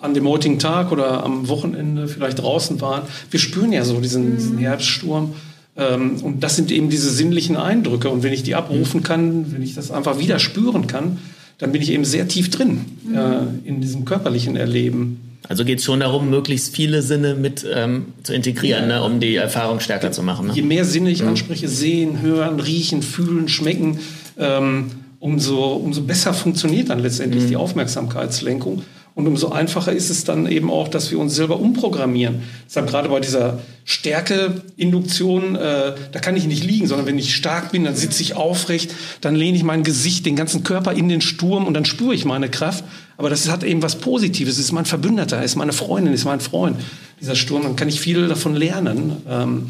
C: an dem heutigen Tag oder am Wochenende vielleicht draußen waren, wir spüren ja so diesen, mhm. diesen Herbststurm und das sind eben diese sinnlichen Eindrücke. Und wenn ich die abrufen kann, wenn ich das einfach wieder spüren kann, dann bin ich eben sehr tief drin mhm. äh, in diesem körperlichen Erleben.
A: Also geht es schon darum, möglichst viele Sinne mit ähm, zu integrieren, ja. ne, um die Erfahrung stärker ja. zu machen. Ne?
C: Je mehr Sinne ich mhm. anspreche, sehen, hören, riechen, fühlen, schmecken, ähm, umso, umso besser funktioniert dann letztendlich mhm. die Aufmerksamkeitslenkung. Und umso einfacher ist es dann eben auch, dass wir uns selber umprogrammieren. Deshalb gerade bei dieser Stärkeinduktion, äh, da kann ich nicht liegen, sondern wenn ich stark bin, dann sitze ich aufrecht, dann lehne ich mein Gesicht, den ganzen Körper in den Sturm und dann spüre ich meine Kraft. Aber das hat eben was Positives. Es ist mein Verbündeter, ist meine Freundin, ist mein Freund, dieser Sturm. Dann kann ich viel davon lernen. Ähm,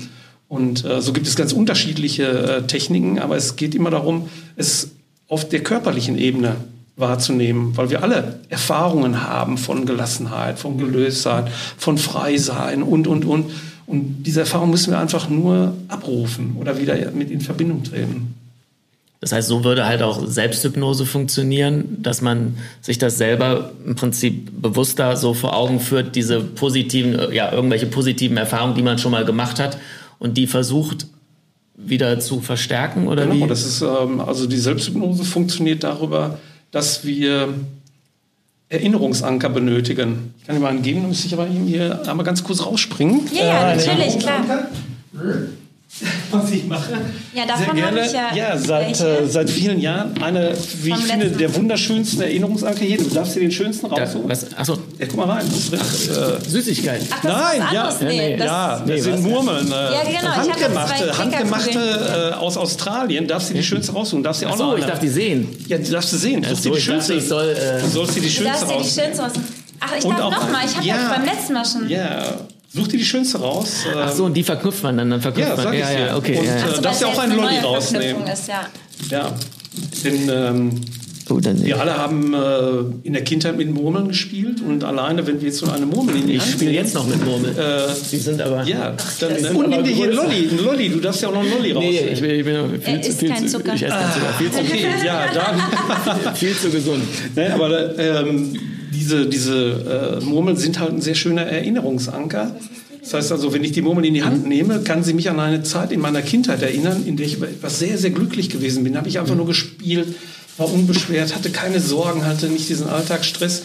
C: und äh, so gibt es ganz unterschiedliche äh, Techniken, aber es geht immer darum, es auf der körperlichen Ebene wahrzunehmen, weil wir alle Erfahrungen haben von Gelassenheit, von Gelöstheit, von Freisein und, und, und. Und diese Erfahrung müssen wir einfach nur abrufen oder wieder mit in Verbindung treten.
A: Das heißt, so würde halt auch Selbsthypnose funktionieren, dass man sich das selber im Prinzip bewusster so vor Augen führt, diese positiven, ja, irgendwelche positiven Erfahrungen, die man schon mal gemacht hat und die versucht wieder zu verstärken oder
C: genau,
A: wie?
C: das ist, ähm, also die Selbsthypnose funktioniert darüber, dass wir Erinnerungsanker benötigen. Ich kann dir mal einen geben, dann müsste ich aber hier einmal ganz kurz rausspringen.
B: Ja, ja, natürlich, klar *laughs*
C: was ich mache.
B: Ja, davon
C: Sehr gerne.
B: Ich ja,
C: ja seit, äh, seit vielen Jahren eine, wie Vom ich finde, der wunderschönsten Erinnerungsanker hier. Du darfst dir den schönsten raussuchen. Achso. Ja, guck mal rein.
A: Ach, äh, Süßigkeiten.
C: Ach, Nein, ja. Nee, nee, das, ja, das sind Murmeln. Äh, ja, genau. Handgemachte, handgemachte äh, aus Australien. Darfst du die schönste raussuchen. Darfst du auch
A: noch ich darf die sehen.
C: Ja, die darfst du sehen. Such dir die schönste. Soll, äh, du sollst dir die schönste raussuchen.
B: Ach, ich darf nochmal. Ich habe ja, beim letzten Mal schon.
C: Ja. Such dir die schönste raus.
A: Ach so, und die verknüpft man dann, dann verknüpft
C: ja,
A: man.
C: Sag ich ja, ja, okay. Und ja, ja. Äh, darfst ja auch einen Lolli rausnehmen. Ist, ja. ja, denn ähm, oh, dann, wir alle haben äh, in der Kindheit mit Murmeln gespielt und alleine, wenn wir jetzt so eine Murmel in die
A: Hand Ich spiele jetzt noch mit Murmeln. Äh,
C: die sind aber... Ja, dann, dann und nimm dir hier einen Lolli, einen Lolli. Du darfst ja auch noch einen Lolli rausnehmen. Nee, ich, bin, ich bin
B: viel er zu, viel kein Zucker.
A: Ich esse keinen Zucker. Viel zu, *laughs*
C: okay, ja, dann... *laughs*
A: viel zu gesund.
C: Nee, aber ähm, diese, diese äh, Murmeln sind halt ein sehr schöner Erinnerungsanker. Das heißt also, wenn ich die Murmel in die Hand nehme, kann sie mich an eine Zeit in meiner Kindheit erinnern, in der ich etwas sehr, sehr glücklich gewesen bin. Da habe ich einfach nur gespielt, war unbeschwert, hatte keine Sorgen, hatte nicht diesen Alltagsstress.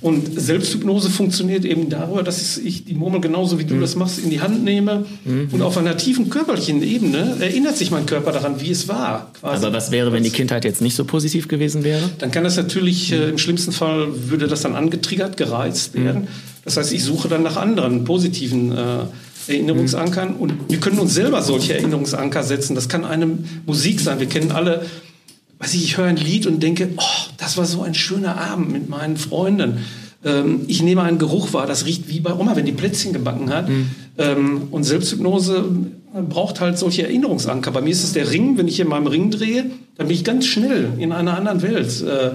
C: Und Selbsthypnose funktioniert eben darüber, dass ich die Murmel genauso wie du mhm. das machst in die Hand nehme mhm. und auf einer tiefen körperlichen Ebene erinnert sich mein Körper daran, wie es war.
A: Quasi. Aber was wäre, wenn die Kindheit jetzt nicht so positiv gewesen wäre?
C: Dann kann das natürlich, äh, im schlimmsten Fall würde das dann angetriggert, gereizt werden. Mhm. Das heißt, ich suche dann nach anderen positiven äh, Erinnerungsankern mhm. und wir können uns selber solche Erinnerungsanker setzen. Das kann eine Musik sein. Wir kennen alle, weiß ich, ich höre ein Lied und denke, oh, das war so ein schöner Abend mit meinen Freunden. Ähm, ich nehme einen Geruch wahr, das riecht wie bei Oma, wenn die Plätzchen gebacken hat. Mhm. Ähm, und Selbsthypnose braucht halt solche Erinnerungsanker. Bei mir ist es der Ring. Wenn ich in meinem Ring drehe, dann bin ich ganz schnell in einer anderen Welt. Äh,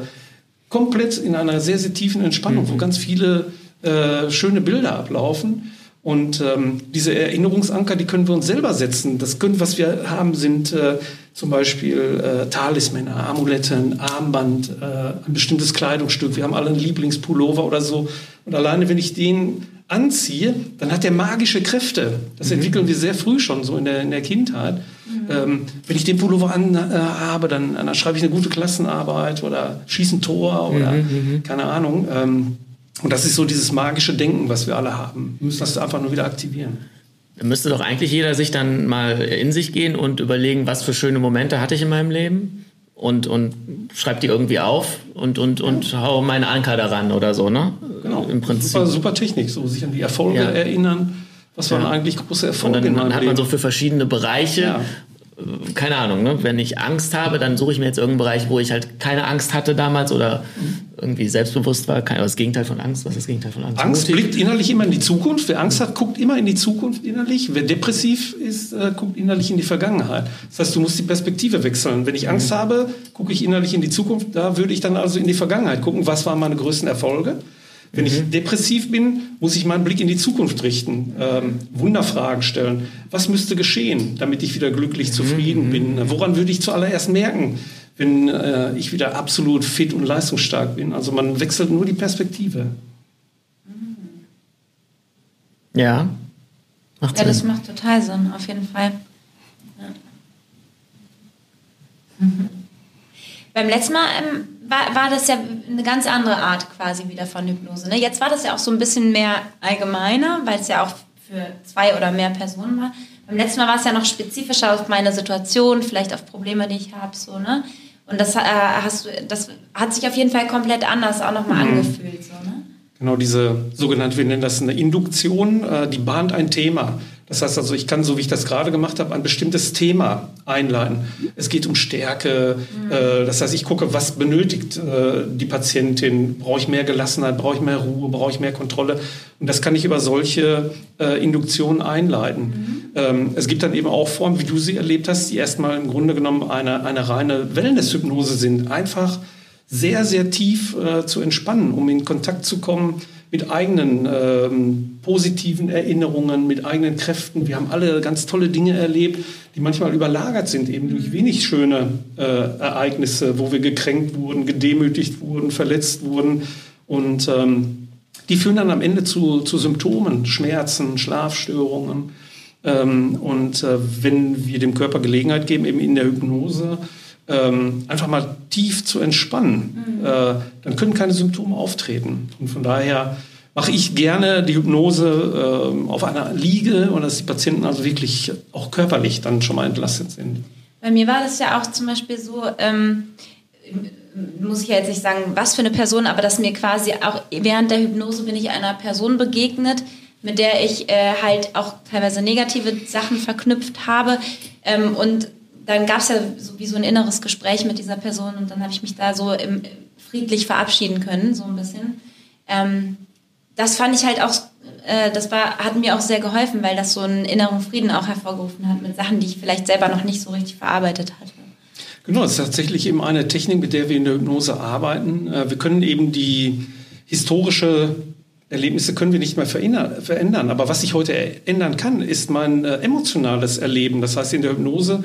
C: komplett in einer sehr, sehr tiefen Entspannung, mhm. wo ganz viele äh, schöne Bilder ablaufen. Und ähm, diese Erinnerungsanker, die können wir uns selber setzen. Das können, was wir haben, sind äh, zum Beispiel äh, Talismänner, Amulette, ein Armband, äh, ein bestimmtes Kleidungsstück. Wir haben alle einen Lieblingspullover oder so. Und alleine, wenn ich den anziehe, dann hat der magische Kräfte. Das mhm. entwickeln wir sehr früh schon, so in der, in der Kindheit. Mhm. Ähm, wenn ich den Pullover an äh, habe, dann, dann schreibe ich eine gute Klassenarbeit oder schieße ein Tor oder mhm, mhm. keine Ahnung. Ähm, und das ist so dieses magische Denken, was wir alle haben. Wir müssen das einfach nur wieder aktivieren.
A: Müsste doch eigentlich jeder sich dann mal in sich gehen und überlegen, was für schöne Momente hatte ich in meinem Leben und, und schreib die irgendwie auf und, und, und ja. hau meinen Anker daran oder so, ne?
C: Genau. Im Prinzip. Super, super Technik, so sich an die Erfolge ja. erinnern. Was waren ja. eigentlich große Erfolge?
A: Und dann, dann hat man so für verschiedene Bereiche keine Ahnung, ne? wenn ich Angst habe, dann suche ich mir jetzt irgendeinen Bereich, wo ich halt keine Angst hatte damals oder irgendwie selbstbewusst war. Kein, das Gegenteil von Angst. Was ist das Gegenteil von Angst?
C: Angst Mutig. blickt innerlich immer in die Zukunft. Wer Angst hat, guckt immer in die Zukunft innerlich. Wer depressiv ist, äh, guckt innerlich in die Vergangenheit. Das heißt, du musst die Perspektive wechseln. Wenn ich Angst mhm. habe, gucke ich innerlich in die Zukunft. Da würde ich dann also in die Vergangenheit gucken. Was waren meine größten Erfolge? Wenn mhm. ich depressiv bin, muss ich meinen Blick in die Zukunft richten, ähm, Wunderfragen stellen. Was müsste geschehen, damit ich wieder glücklich, zufrieden mhm. bin? Woran würde ich zuallererst merken, wenn äh, ich wieder absolut fit und leistungsstark bin? Also man wechselt nur die Perspektive.
A: Ja.
B: Macht ja, Sinn. das macht total Sinn, auf jeden Fall. Ja. Mhm. Beim letzten Mal ähm, war, war das ja eine ganz andere Art quasi wieder von Hypnose. Ne? Jetzt war das ja auch so ein bisschen mehr allgemeiner, weil es ja auch für zwei oder mehr Personen war. Beim letzten Mal war es ja noch spezifischer auf meine Situation, vielleicht auf Probleme, die ich habe, so, ne? Und das, äh, hast du, das hat sich auf jeden Fall komplett anders auch nochmal mhm. angefühlt. So, ne?
C: Genau, diese sogenannte, wir nennen das eine Induktion, äh, die bahnt ein Thema. Das heißt also, ich kann, so wie ich das gerade gemacht habe, ein bestimmtes Thema einleiten. Es geht um Stärke. Mhm. Äh, das heißt, ich gucke, was benötigt äh, die Patientin? Brauche ich mehr Gelassenheit? Brauche ich mehr Ruhe? Brauche ich mehr Kontrolle? Und das kann ich über solche äh, Induktionen einleiten. Mhm. Ähm, es gibt dann eben auch Formen, wie du sie erlebt hast, die erstmal im Grunde genommen eine, eine reine Wellness-Hypnose sind. Einfach sehr, sehr tief zu entspannen, um in Kontakt zu kommen mit eigenen ähm, positiven Erinnerungen, mit eigenen Kräften. Wir haben alle ganz tolle Dinge erlebt, die manchmal überlagert sind, eben durch wenig schöne äh, Ereignisse, wo wir gekränkt wurden, gedemütigt wurden, verletzt wurden. Und ähm, die führen dann am Ende zu, zu Symptomen, Schmerzen, Schlafstörungen. Ähm, und äh, wenn wir dem Körper Gelegenheit geben, eben in der Hypnose, ähm, einfach mal tief zu entspannen, mhm. äh, dann können keine Symptome auftreten. Und von daher mache ich gerne die Hypnose äh, auf einer Liege und dass die Patienten also wirklich auch körperlich dann schon mal entlastet sind.
B: Bei mir war das ja auch zum Beispiel so, ähm, muss ich ja jetzt nicht sagen, was für eine Person, aber dass mir quasi auch während der Hypnose bin ich einer Person begegnet, mit der ich äh, halt auch teilweise negative Sachen verknüpft habe. Ähm, und dann gab es ja so wie so ein inneres Gespräch mit dieser Person und dann habe ich mich da so im, friedlich verabschieden können, so ein bisschen. Ähm, das fand ich halt auch, äh, das war, hat mir auch sehr geholfen, weil das so einen inneren Frieden auch hervorgerufen hat mit Sachen, die ich vielleicht selber noch nicht so richtig verarbeitet hatte.
C: Genau, das ist tatsächlich eben eine Technik, mit der wir in der Hypnose arbeiten. Äh, wir können eben die historische Erlebnisse können wir nicht mehr verändern. Aber was ich heute ändern kann, ist mein äh, emotionales Erleben. Das heißt, in der Hypnose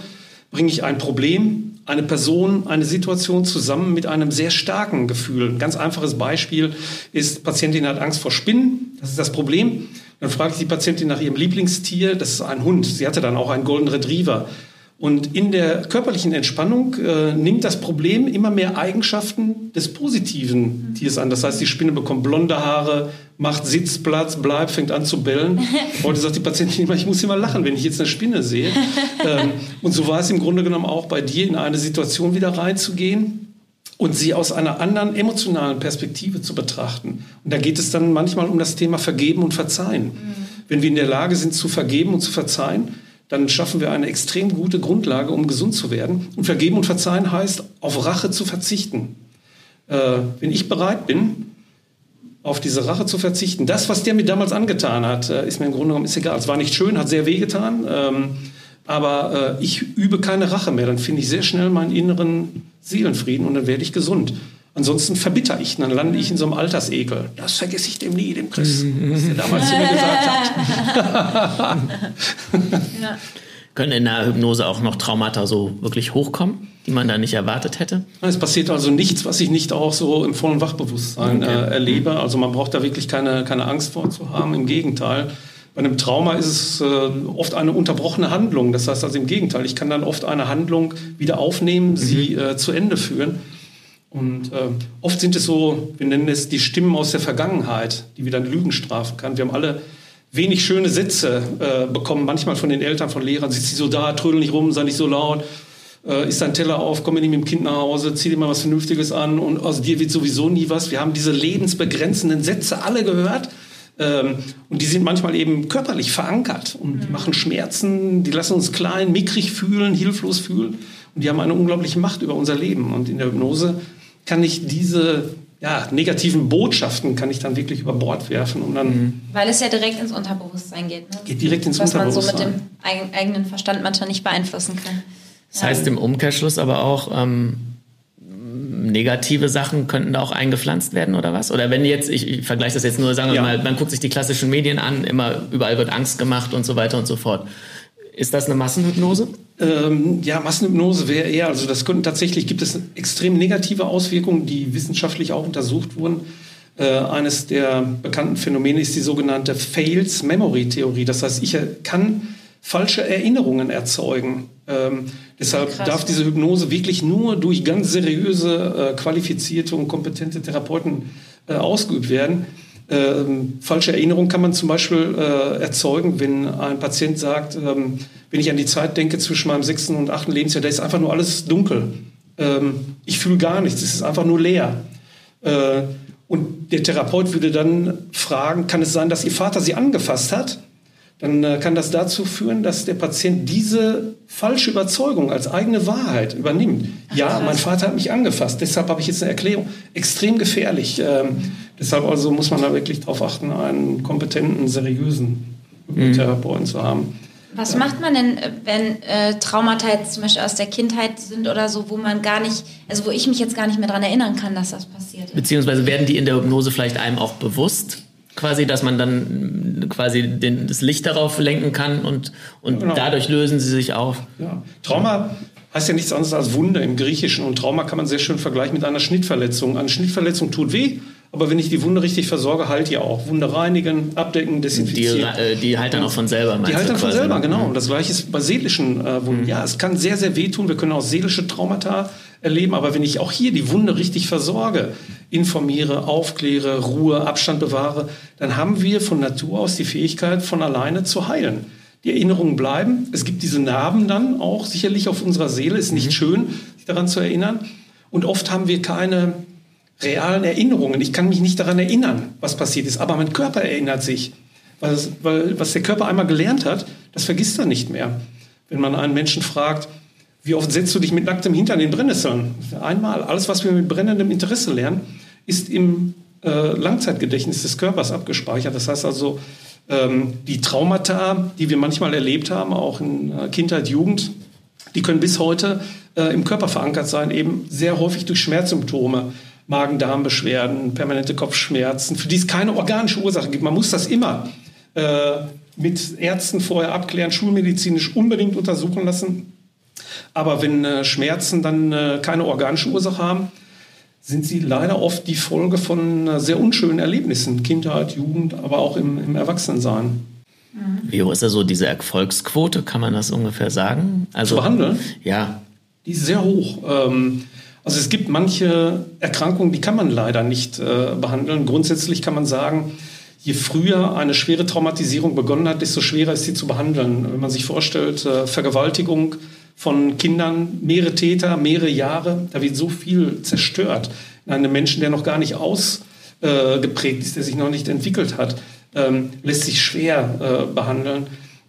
C: bringe ich ein Problem, eine Person, eine Situation zusammen mit einem sehr starken Gefühl. Ein ganz einfaches Beispiel ist, Patientin hat Angst vor Spinnen. Das ist das Problem. Dann frage ich die Patientin nach ihrem Lieblingstier. Das ist ein Hund. Sie hatte dann auch einen Golden Retriever. Und in der körperlichen Entspannung äh, nimmt das Problem immer mehr Eigenschaften des positiven Tiers an. Das heißt, die Spinne bekommt blonde Haare, macht Sitzplatz, bleibt, fängt an zu bellen. *laughs* Heute sagt die Patientin immer, ich muss immer lachen, wenn ich jetzt eine Spinne sehe. *laughs* ähm, und so war es im Grunde genommen auch bei dir, in eine Situation wieder reinzugehen und sie aus einer anderen emotionalen Perspektive zu betrachten. Und da geht es dann manchmal um das Thema Vergeben und Verzeihen. Mhm. Wenn wir in der Lage sind zu vergeben und zu verzeihen, dann schaffen wir eine extrem gute Grundlage, um gesund zu werden. Und vergeben und verzeihen heißt, auf Rache zu verzichten. Äh, wenn ich bereit bin, auf diese Rache zu verzichten, das, was der mir damals angetan hat, äh, ist mir im Grunde genommen ist egal. Es war nicht schön, hat sehr wehgetan, ähm, aber äh, ich übe keine Rache mehr. Dann finde ich sehr schnell meinen inneren Seelenfrieden und dann werde ich gesund. Ansonsten verbitter ich, dann lande ich in so einem Altersekel. Das vergesse ich dem nie, dem Chris, was der damals zu mir gesagt hat. *laughs*
A: ja. Können in der Hypnose auch noch Traumata so wirklich hochkommen, die man da nicht erwartet hätte?
C: Es passiert also nichts, was ich nicht auch so im vollen Wachbewusstsein okay. äh, erlebe. Also man braucht da wirklich keine, keine Angst vor zu haben. Im Gegenteil. Bei einem Trauma ist es äh, oft eine unterbrochene Handlung. Das heißt also im Gegenteil, ich kann dann oft eine Handlung wieder aufnehmen, mhm. sie äh, zu Ende führen. Und äh, oft sind es so, wir nennen es die Stimmen aus der Vergangenheit, die wir dann Lügen strafen kann. Wir haben alle wenig schöne Sätze äh, bekommen, manchmal von den Eltern, von Lehrern. Sitzt sie so da, trödel nicht rum, sei nicht so laut, äh, isst dein Teller auf, komm nicht mit dem Kind nach Hause, zieh dir mal was Vernünftiges an und aus dir wird sowieso nie was. Wir haben diese lebensbegrenzenden Sätze alle gehört. Ähm, und die sind manchmal eben körperlich verankert und die mhm. machen Schmerzen, die lassen uns klein, mickrig fühlen, hilflos fühlen. Und die haben eine unglaubliche Macht über unser Leben. Und in der Hypnose kann ich diese ja, negativen Botschaften kann ich dann wirklich über Bord werfen und dann. Mhm.
B: Weil es ja direkt ins Unterbewusstsein geht. Ne?
C: Geht direkt ins
B: Was
C: Unterbewusstsein.
B: Was man so mit dem eigenen Verstand manchmal nicht beeinflussen kann.
A: Das heißt im Umkehrschluss aber auch, ähm, negative Sachen könnten da auch eingepflanzt werden oder was? Oder wenn jetzt, ich, ich vergleiche das jetzt nur, sagen wir ja. mal, man guckt sich die klassischen Medien an, immer überall wird Angst gemacht und so weiter und so fort. Ist das eine Massenhypnose?
C: Ähm, ja, Massenhypnose wäre eher, also das könnten tatsächlich, gibt es extrem negative Auswirkungen, die wissenschaftlich auch untersucht wurden. Äh, eines der bekannten Phänomene ist die sogenannte Fails Memory Theorie. Das heißt, ich kann falsche Erinnerungen erzeugen. Ähm, deshalb Krass. darf diese Hypnose wirklich nur durch ganz seriöse, äh, qualifizierte und kompetente Therapeuten äh, ausgeübt werden. Ähm, falsche Erinnerung kann man zum Beispiel äh, erzeugen, wenn ein Patient sagt, ähm, wenn ich an die Zeit denke zwischen meinem sechsten und achten Lebensjahr, da ist einfach nur alles dunkel. Ähm, ich fühle gar nichts, es ist einfach nur leer. Äh, und der Therapeut würde dann fragen, kann es sein, dass Ihr Vater Sie angefasst hat? Dann äh, kann das dazu führen, dass der Patient diese falsche Überzeugung als eigene Wahrheit übernimmt. Ach, ja, mein Vater hat mich angefasst, deshalb habe ich jetzt eine Erklärung. Extrem gefährlich. Ähm, Deshalb also muss man da wirklich darauf achten, einen kompetenten, seriösen mhm. Therapeuten zu haben.
B: Was ja. macht man denn, wenn äh, Traumata jetzt zum Beispiel aus der Kindheit sind oder so, wo man gar nicht, also wo ich mich jetzt gar nicht mehr daran erinnern kann, dass das passiert ist?
A: Beziehungsweise werden die in der Hypnose vielleicht einem auch bewusst? Quasi, dass man dann quasi den, das Licht darauf lenken kann und, und genau. dadurch lösen sie sich auf.
C: Ja. Trauma heißt ja nichts anderes als Wunder im Griechischen und Trauma kann man sehr schön vergleichen mit einer Schnittverletzung. Eine Schnittverletzung tut weh, aber wenn ich die Wunde richtig versorge, heilt die auch. Wunde reinigen, abdecken, desinfizieren.
A: Die, äh, die heilt dann auch von selber,
C: Die heilt dann von selber, ne? genau. Und das Gleiche ist bei seelischen äh, Wunden. Mhm. Ja, es kann sehr, sehr wehtun. Wir können auch seelische Traumata erleben. Aber wenn ich auch hier die Wunde richtig versorge, informiere, aufkläre, Ruhe, Abstand bewahre, dann haben wir von Natur aus die Fähigkeit, von alleine zu heilen. Die Erinnerungen bleiben. Es gibt diese Narben dann auch sicherlich auf unserer Seele. Ist nicht mhm. schön, sich daran zu erinnern. Und oft haben wir keine realen Erinnerungen. Ich kann mich nicht daran erinnern, was passiert ist, aber mein Körper erinnert sich. Weil, weil was der Körper einmal gelernt hat, das vergisst er nicht mehr. Wenn man einen Menschen fragt, wie oft setzt du dich mit nacktem Hintern in Brennnesseln? Einmal. Alles, was wir mit brennendem Interesse lernen, ist im äh, Langzeitgedächtnis des Körpers abgespeichert. Das heißt also, ähm, die Traumata, die wir manchmal erlebt haben, auch in äh, Kindheit, Jugend, die können bis heute äh, im Körper verankert sein, eben sehr häufig durch Schmerzsymptome. Magen-Darm-Beschwerden, permanente Kopfschmerzen, für die es keine organische Ursache gibt. Man muss das immer äh, mit Ärzten vorher abklären, schulmedizinisch unbedingt untersuchen lassen. Aber wenn äh, Schmerzen dann äh, keine organische Ursache haben, sind sie leider oft die Folge von äh, sehr unschönen Erlebnissen, Kindheit, Jugend, aber auch im, im Erwachsenensein.
A: Wie hoch ist da so diese Erfolgsquote? Kann man das ungefähr sagen?
C: Also, Zu behandeln?
A: Ja.
C: Die ist sehr hoch. Ähm, also es gibt manche Erkrankungen, die kann man leider nicht äh, behandeln. Grundsätzlich kann man sagen, je früher eine schwere Traumatisierung begonnen hat, desto schwerer ist sie zu behandeln. Wenn man sich vorstellt, äh, Vergewaltigung von Kindern, mehrere Täter, mehrere Jahre, da wird so viel zerstört in einem Menschen, der noch gar nicht ausgeprägt ist, der sich noch nicht entwickelt hat, ähm, lässt sich schwer äh, behandeln.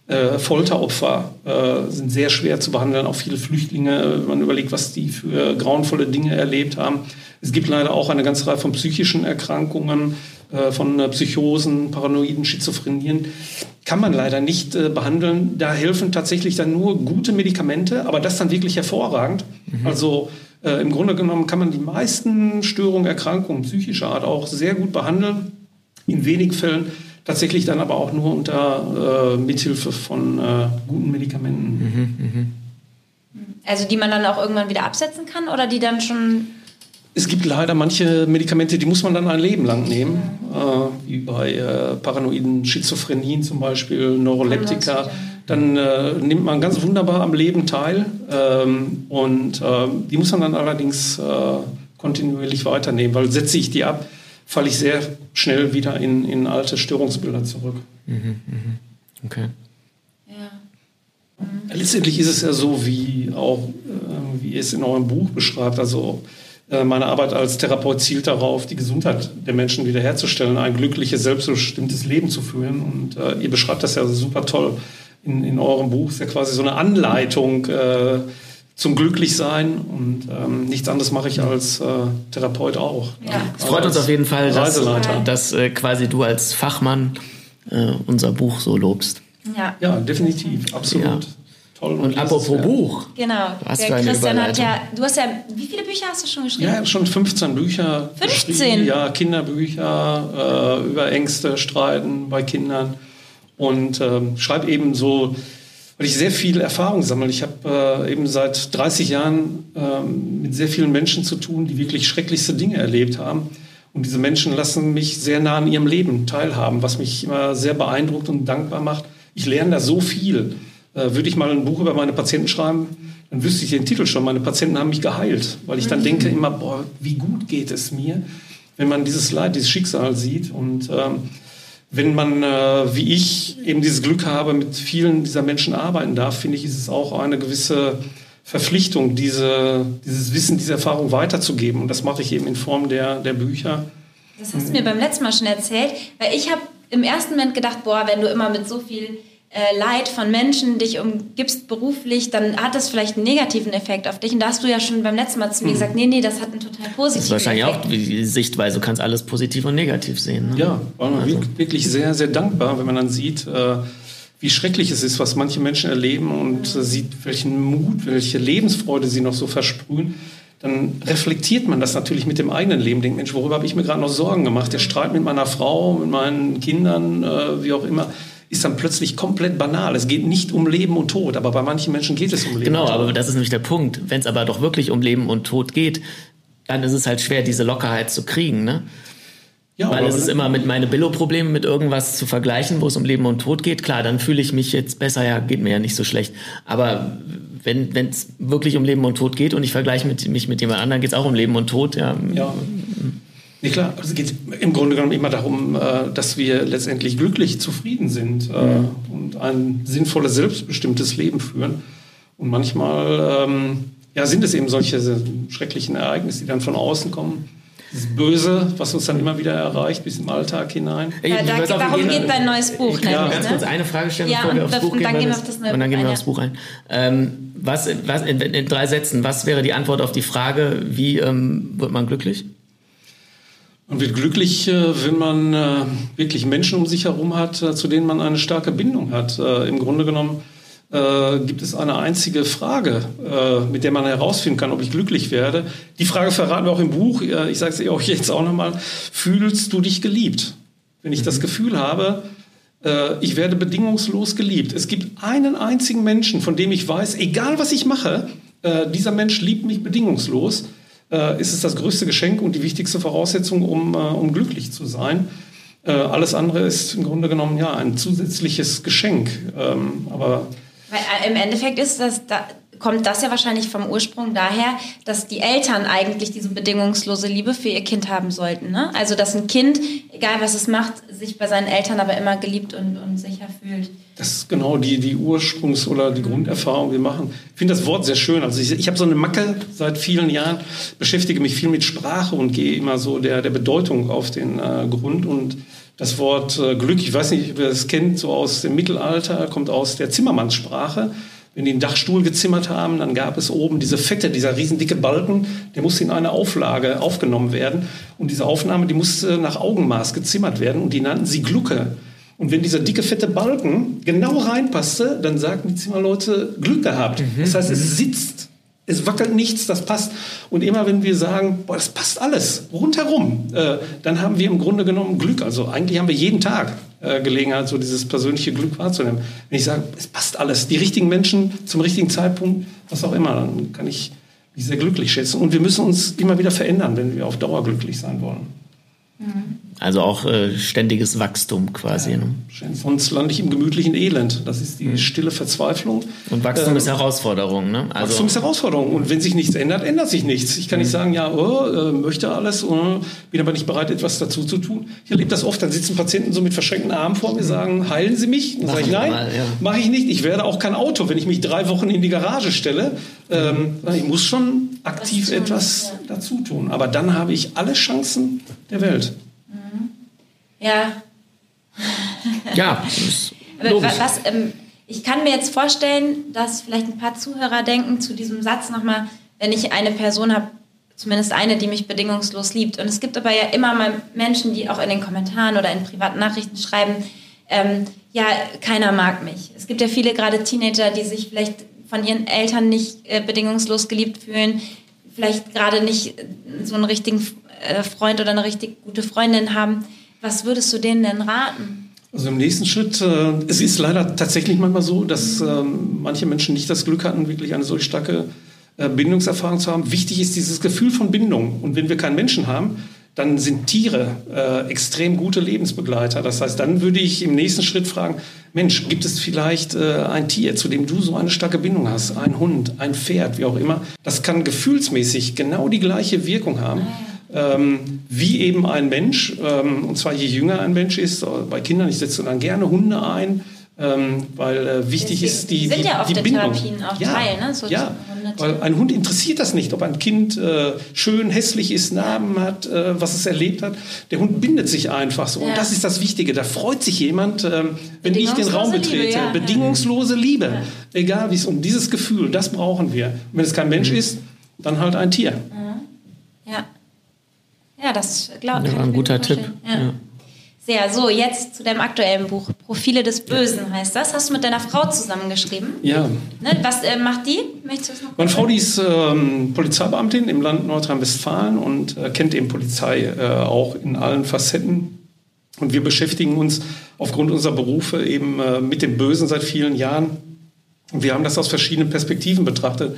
C: Äh, Folteropfer äh, sind sehr schwer zu behandeln, auch viele Flüchtlinge, wenn man überlegt, was die für grauenvolle Dinge erlebt haben. Es gibt leider auch eine ganze Reihe von psychischen Erkrankungen, äh, von äh, Psychosen, Paranoiden, Schizophrenien. Kann man leider nicht äh, behandeln. Da helfen tatsächlich dann nur gute Medikamente, aber das dann wirklich hervorragend. Mhm. Also äh, im Grunde genommen kann man die meisten Störungen, Erkrankungen psychischer Art auch sehr gut behandeln. In wenig Fällen tatsächlich dann aber auch nur unter äh, Mithilfe von äh, guten Medikamenten. Mhm,
B: mh. Also die man dann auch irgendwann wieder absetzen kann oder die dann schon
C: es gibt leider manche Medikamente, die muss man dann ein Leben lang nehmen, äh, wie bei äh, paranoiden Schizophrenien zum Beispiel, Neuroleptika. Dann äh, nimmt man ganz wunderbar am Leben teil ähm, und äh, die muss man dann allerdings äh, kontinuierlich weiternehmen, weil setze ich die ab, falle ich sehr schnell wieder in, in alte Störungsbilder zurück. Mhm,
A: mh. Okay.
C: Ja. Mhm. Letztendlich ist es ja so, wie auch, äh, wie ihr es in eurem Buch beschreibt, also äh, meine Arbeit als Therapeut zielt darauf, die Gesundheit der Menschen wiederherzustellen, ein glückliches, selbstbestimmtes Leben zu führen. Und äh, ihr beschreibt das ja super toll in, in eurem Buch. Es ist ja quasi so eine Anleitung äh, zum Glücklichsein. Und ähm, nichts anderes mache ich als äh, Therapeut auch.
A: Ja. Es freut uns auf jeden Fall, dass, dass äh, quasi du als Fachmann äh, unser Buch so lobst.
C: Ja, ja definitiv, absolut. Ja.
A: Toll. Und, und apropos ja. Buch.
B: Genau. Was der Christian hat ja, du hast ja, wie viele Bücher hast du schon geschrieben?
C: Ja, schon 15 Bücher.
B: 15?
C: Ja, Kinderbücher äh, über Ängste, Streiten bei Kindern. Und ähm, schreibe eben so, weil ich sehr viel Erfahrung sammle. Ich habe äh, eben seit 30 Jahren äh, mit sehr vielen Menschen zu tun, die wirklich schrecklichste Dinge erlebt haben. Und diese Menschen lassen mich sehr nah an ihrem Leben teilhaben, was mich immer sehr beeindruckt und dankbar macht. Ich lerne da so viel. Äh, würde ich mal ein Buch über meine Patienten schreiben, dann wüsste ich den Titel schon. Meine Patienten haben mich geheilt, weil ich dann mhm. denke immer, boah, wie gut geht es mir, wenn man dieses Leid, dieses Schicksal sieht und ähm, wenn man, äh, wie ich, eben dieses Glück habe, mit vielen dieser Menschen arbeiten darf, finde ich, ist es auch eine gewisse Verpflichtung, diese, dieses Wissen, diese Erfahrung weiterzugeben. Und das mache ich eben in Form der, der Bücher.
B: Das hast du mir beim letzten Mal schon erzählt, weil ich habe im ersten Moment gedacht, boah, wenn du immer mit so viel äh, Leid von Menschen dich umgibst beruflich, dann hat das vielleicht einen negativen Effekt auf dich. Und da hast du ja schon beim letzten Mal zu mir mhm. gesagt, nee, nee, das hat einen total positiven Effekt. Das ist
A: wahrscheinlich
B: Effekt.
A: auch die Sichtweise, du kannst alles positiv und negativ sehen. Ne?
C: Ja, war also. wirklich sehr, sehr dankbar, wenn man dann sieht, äh, wie schrecklich es ist, was manche Menschen erleben und mhm. sieht, welchen Mut, welche Lebensfreude sie noch so versprühen dann reflektiert man das natürlich mit dem eigenen Leben. Denkt, Mensch, worüber habe ich mir gerade noch Sorgen gemacht? Der Streit mit meiner Frau, mit meinen Kindern, äh, wie auch immer ist dann plötzlich komplett banal. Es geht nicht um Leben und Tod, aber bei manchen Menschen geht es um Leben
A: genau, und Tod. Genau, aber das ist nämlich der Punkt. Wenn es aber doch wirklich um Leben und Tod geht, dann ist es halt schwer, diese Lockerheit zu kriegen. Ne? Ja, Weil es ist immer mit meine Billo-Probleme mit irgendwas zu vergleichen, wo es um Leben und Tod geht. Klar, dann fühle ich mich jetzt besser, ja, geht mir ja nicht so schlecht. Aber wenn es wirklich um Leben und Tod geht und ich vergleiche mit, mich mit jemand anderem, geht es auch um Leben und Tod. Ja.
C: ja. Nee, klar, also es geht im Grunde genommen immer darum, äh, dass wir letztendlich glücklich, zufrieden sind äh, mhm. und ein sinnvolles, selbstbestimmtes Leben führen. Und manchmal ähm, ja, sind es eben solche schrecklichen Ereignisse, die dann von außen kommen. Das Böse, was uns dann immer wieder erreicht, bis im Alltag hinein.
B: Ja, da, darum geht dein neues Buch.
A: Ich kann ja. ganz kurz eine Frage stellen,
B: ja, bevor wir aufs Buch gehen. Dann gehen wir auf das neue
A: und dann gehen wir aufs Buch ein. Ähm, was, was in, in, drei Sätzen, was wäre die Antwort auf die Frage, wie ähm, wird man glücklich?
C: Man wird glücklich, äh, wenn man äh, wirklich Menschen um sich herum hat, äh, zu denen man eine starke Bindung hat. Im Grunde genommen gibt es eine einzige Frage, mit der man herausfinden kann, ob ich glücklich werde. Die Frage verraten wir auch im Buch. Ich sage es euch *laughs* jetzt auch nochmal. Fühlst du dich geliebt? Wenn ich das mhm. Gefühl habe, ich werde bedingungslos geliebt. Es gibt einen einzigen Menschen, von dem ich weiß, egal was ich mache, dieser Mensch liebt mich bedingungslos äh, ist es das größte Geschenk und die wichtigste Voraussetzung, um, äh, um glücklich zu sein. Äh, alles andere ist im Grunde genommen ja ein zusätzliches Geschenk. Ähm, aber
B: Weil, äh, im Endeffekt ist das da, kommt das ja wahrscheinlich vom Ursprung daher, dass die Eltern eigentlich diese bedingungslose Liebe für ihr Kind haben sollten. Ne? Also dass ein Kind, egal was es macht, sich bei seinen Eltern aber immer geliebt und, und sicher fühlt.
C: Das ist genau die, die Ursprungs- oder die Grunderfahrung, die wir machen. Ich finde das Wort sehr schön. Also ich, ich habe so eine Macke seit vielen Jahren, beschäftige mich viel mit Sprache und gehe immer so der, der Bedeutung auf den äh, Grund. Und das Wort äh, Glück, ich weiß nicht, wer das kennt, so aus dem Mittelalter, kommt aus der Zimmermannssprache. Wenn die einen Dachstuhl gezimmert haben, dann gab es oben diese fette, dieser riesendicke Balken, der musste in eine Auflage aufgenommen werden. Und diese Aufnahme, die musste nach Augenmaß gezimmert werden und die nannten sie Glucke. Und wenn dieser dicke, fette Balken genau reinpasste, dann sagten die Zimmerleute, Glück gehabt. Mhm. Das heißt, es sitzt, es wackelt nichts, das passt. Und immer wenn wir sagen, boah, das passt alles, rundherum, äh, dann haben wir im Grunde genommen Glück. Also eigentlich haben wir jeden Tag äh, Gelegenheit, so dieses persönliche Glück wahrzunehmen. Wenn ich sage, es passt alles, die richtigen Menschen zum richtigen Zeitpunkt, was auch immer, dann kann ich mich sehr glücklich schätzen. Und wir müssen uns immer wieder verändern, wenn wir auf Dauer glücklich sein wollen.
A: Also auch äh, ständiges Wachstum quasi. Ja, ne?
C: Sonst lande ich im gemütlichen Elend. Das ist die mhm. stille Verzweiflung.
A: Und Wachstum ähm, ist Herausforderung. Ne?
C: Also Wachstum ist Herausforderung. Und wenn sich nichts ändert, ändert sich nichts. Ich kann mhm. nicht sagen, ja, oh, äh, möchte alles, oh, bin aber nicht bereit, etwas dazu zu tun. Ich erlebe das oft. Dann sitzen Patienten so mit verschränkten Armen vor mir, mhm. sagen, heilen Sie mich? Dann sage ich, nein, ja. mache ich nicht. Ich werde auch kein Auto, wenn ich mich drei Wochen in die Garage stelle. Ähm, ich muss schon aktiv etwas dazu tun. Aber dann habe ich alle Chancen der Welt.
B: Ja. *laughs*
A: Ja,
B: Aber was, ähm, ich kann mir jetzt vorstellen, dass vielleicht ein paar Zuhörer denken zu diesem Satz nochmal, wenn ich eine Person habe, zumindest eine, die mich bedingungslos liebt. Und es gibt aber ja immer mal Menschen, die auch in den Kommentaren oder in privaten Nachrichten schreiben, ähm, ja, keiner mag mich. Es gibt ja viele gerade Teenager, die sich vielleicht von ihren Eltern nicht äh, bedingungslos geliebt fühlen, vielleicht gerade nicht so einen richtigen äh, Freund oder eine richtig gute Freundin haben. Was würdest du denen denn raten?
C: Also im nächsten Schritt, äh, es ist leider tatsächlich manchmal so, dass äh, manche Menschen nicht das Glück hatten, wirklich eine solch starke äh, Bindungserfahrung zu haben. Wichtig ist dieses Gefühl von Bindung. Und wenn wir keinen Menschen haben, dann sind Tiere äh, extrem gute Lebensbegleiter. Das heißt, dann würde ich im nächsten Schritt fragen, Mensch, gibt es vielleicht äh, ein Tier, zu dem du so eine starke Bindung hast? Ein Hund, ein Pferd, wie auch immer. Das kann gefühlsmäßig genau die gleiche Wirkung haben. Ähm, wie eben ein Mensch, ähm, und zwar je jünger ein Mensch ist, äh, bei Kindern, ich setze dann gerne Hunde ein, ähm, weil äh, wichtig
B: Deswegen
C: ist die,
B: sind
C: die,
B: ja oft
C: die Bindung.
B: Therapien auch
C: ja,
B: Teil, ne? So
C: ja, weil ein Hund interessiert das nicht, ob ein Kind äh, schön, hässlich ist, Narben hat, äh, was es erlebt hat. Der Hund bindet sich einfach so. Ja. Und das ist das Wichtige. Da freut sich jemand, äh, wenn ich den Raum betrete. Liebe, ja. Bedingungslose Liebe. Ja. Egal wie es um dieses Gefühl, das brauchen wir. Und wenn es kein Mensch mhm. ist, dann halt ein Tier.
B: Ja. Ja, das glaube
A: ich. Ja, ein guter Tipp. Ja.
B: Sehr, so jetzt zu deinem aktuellen Buch. Profile des Bösen heißt das. Hast du mit deiner Frau zusammengeschrieben?
C: Ja.
B: Ne, was äh, macht die?
C: Möchtest du das noch Meine Frau, die ist ähm, Polizeibeamtin im Land Nordrhein-Westfalen und äh, kennt eben Polizei äh, auch in allen Facetten. Und wir beschäftigen uns aufgrund unserer Berufe eben äh, mit dem Bösen seit vielen Jahren. Und wir haben das aus verschiedenen Perspektiven betrachtet.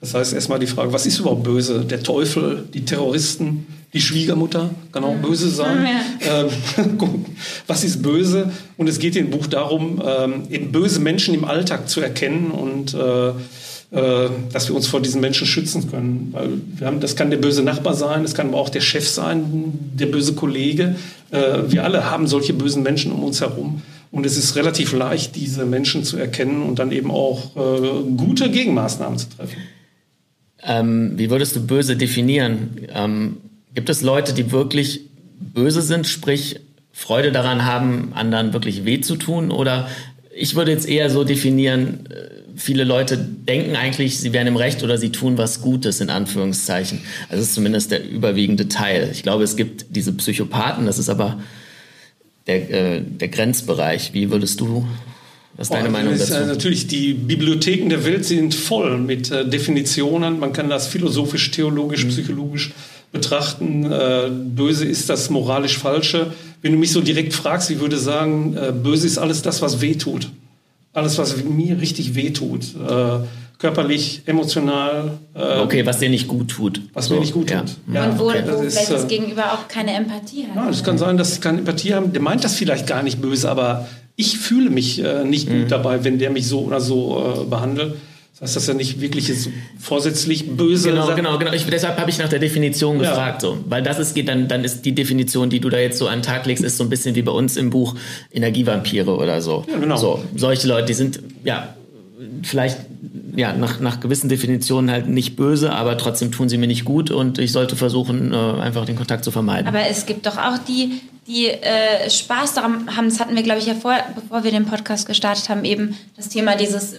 C: Das heißt erstmal die Frage, was ist überhaupt böse? Der Teufel, die Terroristen, die Schwiegermutter kann auch böse sein. Ja. Ähm, *laughs* was ist böse? Und es geht im Buch darum, ähm, eben böse Menschen im Alltag zu erkennen und äh, äh, dass wir uns vor diesen Menschen schützen können. Weil wir haben, das kann der böse Nachbar sein, das kann aber auch der Chef sein, der böse Kollege. Äh, wir alle haben solche bösen Menschen um uns herum. Und es ist relativ leicht, diese Menschen zu erkennen und dann eben auch gute Gegenmaßnahmen zu treffen.
A: Ähm, wie würdest du böse definieren? Ähm, gibt es Leute, die wirklich böse sind, sprich Freude daran haben, anderen wirklich weh zu tun? Oder ich würde jetzt eher so definieren, äh, viele Leute denken eigentlich, sie wären im Recht oder sie tun was Gutes, in Anführungszeichen. Also das ist zumindest der überwiegende Teil. Ich glaube, es gibt diese Psychopathen, das ist aber der, äh, der Grenzbereich. Wie würdest du was ist deine oh, Meinung dazu? Ist,
C: äh, natürlich, die Bibliotheken der Welt sind voll mit äh, Definitionen. Man kann das philosophisch, theologisch, mhm. psychologisch betrachten. Äh, böse ist das moralisch Falsche. Wenn du mich so direkt fragst, ich würde sagen, äh, böse ist alles das, was weh tut. Alles, was mir richtig weh tut. Äh, körperlich, emotional.
A: Äh, okay, was dir nicht gut tut.
C: Was so, mir nicht gut
B: ja.
C: tut.
B: Ja, und wo, okay. wo vielleicht ist, das Gegenüber auch keine Empathie hat.
C: Ja, es kann sein, dass sie keine Empathie haben. Der meint das vielleicht gar nicht böse, aber ich fühle mich äh, nicht mhm. gut dabei, wenn der mich so oder so äh, behandelt. Das dass er nicht wirklich ist vorsätzlich böse.
A: Genau, genau, genau. Ich, deshalb habe ich nach der Definition gefragt, ja. so, weil das ist geht dann, dann ist die Definition, die du da jetzt so an den Tag legst, ist so ein bisschen wie bei uns im Buch Energievampire oder so. Ja, genau. So solche Leute, die sind ja vielleicht ja nach, nach gewissen Definitionen halt nicht böse, aber trotzdem tun sie mir nicht gut und ich sollte versuchen, äh, einfach den Kontakt zu vermeiden.
B: Aber es gibt doch auch die, die äh, Spaß daran haben, das hatten wir, glaube ich, ja vorher, bevor wir den Podcast gestartet haben, eben das Thema dieses,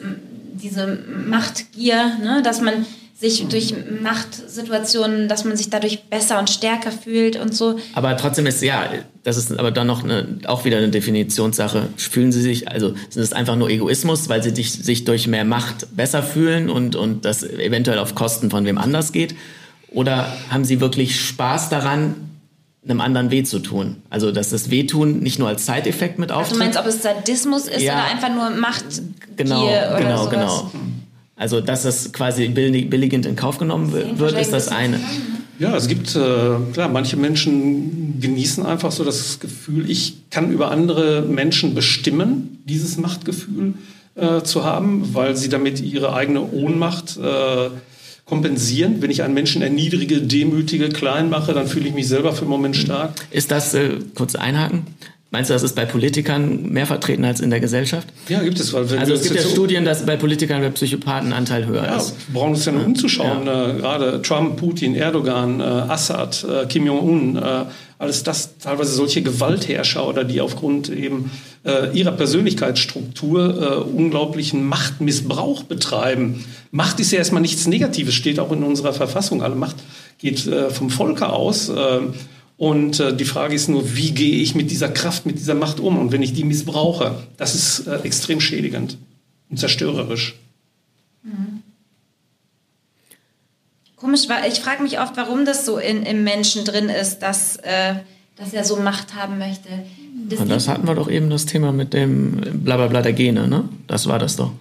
B: diese Machtgier, ne? dass man sich durch Machtsituationen, dass man sich dadurch besser und stärker fühlt und so.
A: Aber trotzdem ist ja, das ist aber dann noch eine, auch wieder eine Definitionssache. Fühlen Sie sich, also sind es einfach nur Egoismus, weil Sie sich, sich durch mehr Macht besser fühlen und, und das eventuell auf Kosten von wem anders geht? Oder haben Sie wirklich Spaß daran, einem anderen weh zu tun. Also dass das Wehtun nicht nur als Zeiteffekt mit auftritt.
B: Also du meinst, ob es Sadismus ist
A: Ja.
B: oder einfach nur Macht
A: genau,
B: oder
A: genau,
B: sowas?
A: genau. Also dass das quasi billig- billigend in Kauf genommen wird, ist das eine.
C: Ja, es gibt, äh, klar, manche Menschen genießen einfach so das Gefühl, ich kann über andere Menschen bestimmen, dieses Machtgefühl äh, zu haben, weil sie damit ihre eigene Ohnmacht äh, kompensieren. Wenn ich einen Menschen erniedrige, demütige, klein mache, dann fühle ich mich selber für einen Moment stark.
A: Ist das, äh, kurz einhaken, meinst du, das ist bei Politikern mehr vertreten als in der Gesellschaft?
C: Ja, gibt es.
A: Also es gibt ja Studien, dass bei Politikern der Psychopathenanteil höher
C: Ja,
A: ist.
C: wir brauchen uns ja nur umzuschauen. Äh, gerade Trump, Putin, Erdogan, äh, Assad, äh, Kim Jong-un, äh, alles das, teilweise solche Gewaltherrscher oder die aufgrund eben äh, ihrer Persönlichkeitsstruktur äh, unglaublichen Machtmissbrauch betreiben. Macht ist ja erstmal nichts Negatives, steht auch in unserer Verfassung. Alle Macht geht vom Volke aus. Und äh, die Frage ist nur, wie gehe ich mit dieser Kraft, mit dieser Macht um? Und wenn ich die missbrauche, das ist äh, extrem schädigend und zerstörerisch.
B: Komisch, weil ich frage mich oft, warum das so in, im Menschen drin ist, dass, äh, dass er so Macht haben möchte. Das
A: Und das hatten wir doch eben das Thema mit dem Blablabla der Gene, ne? Das war das doch.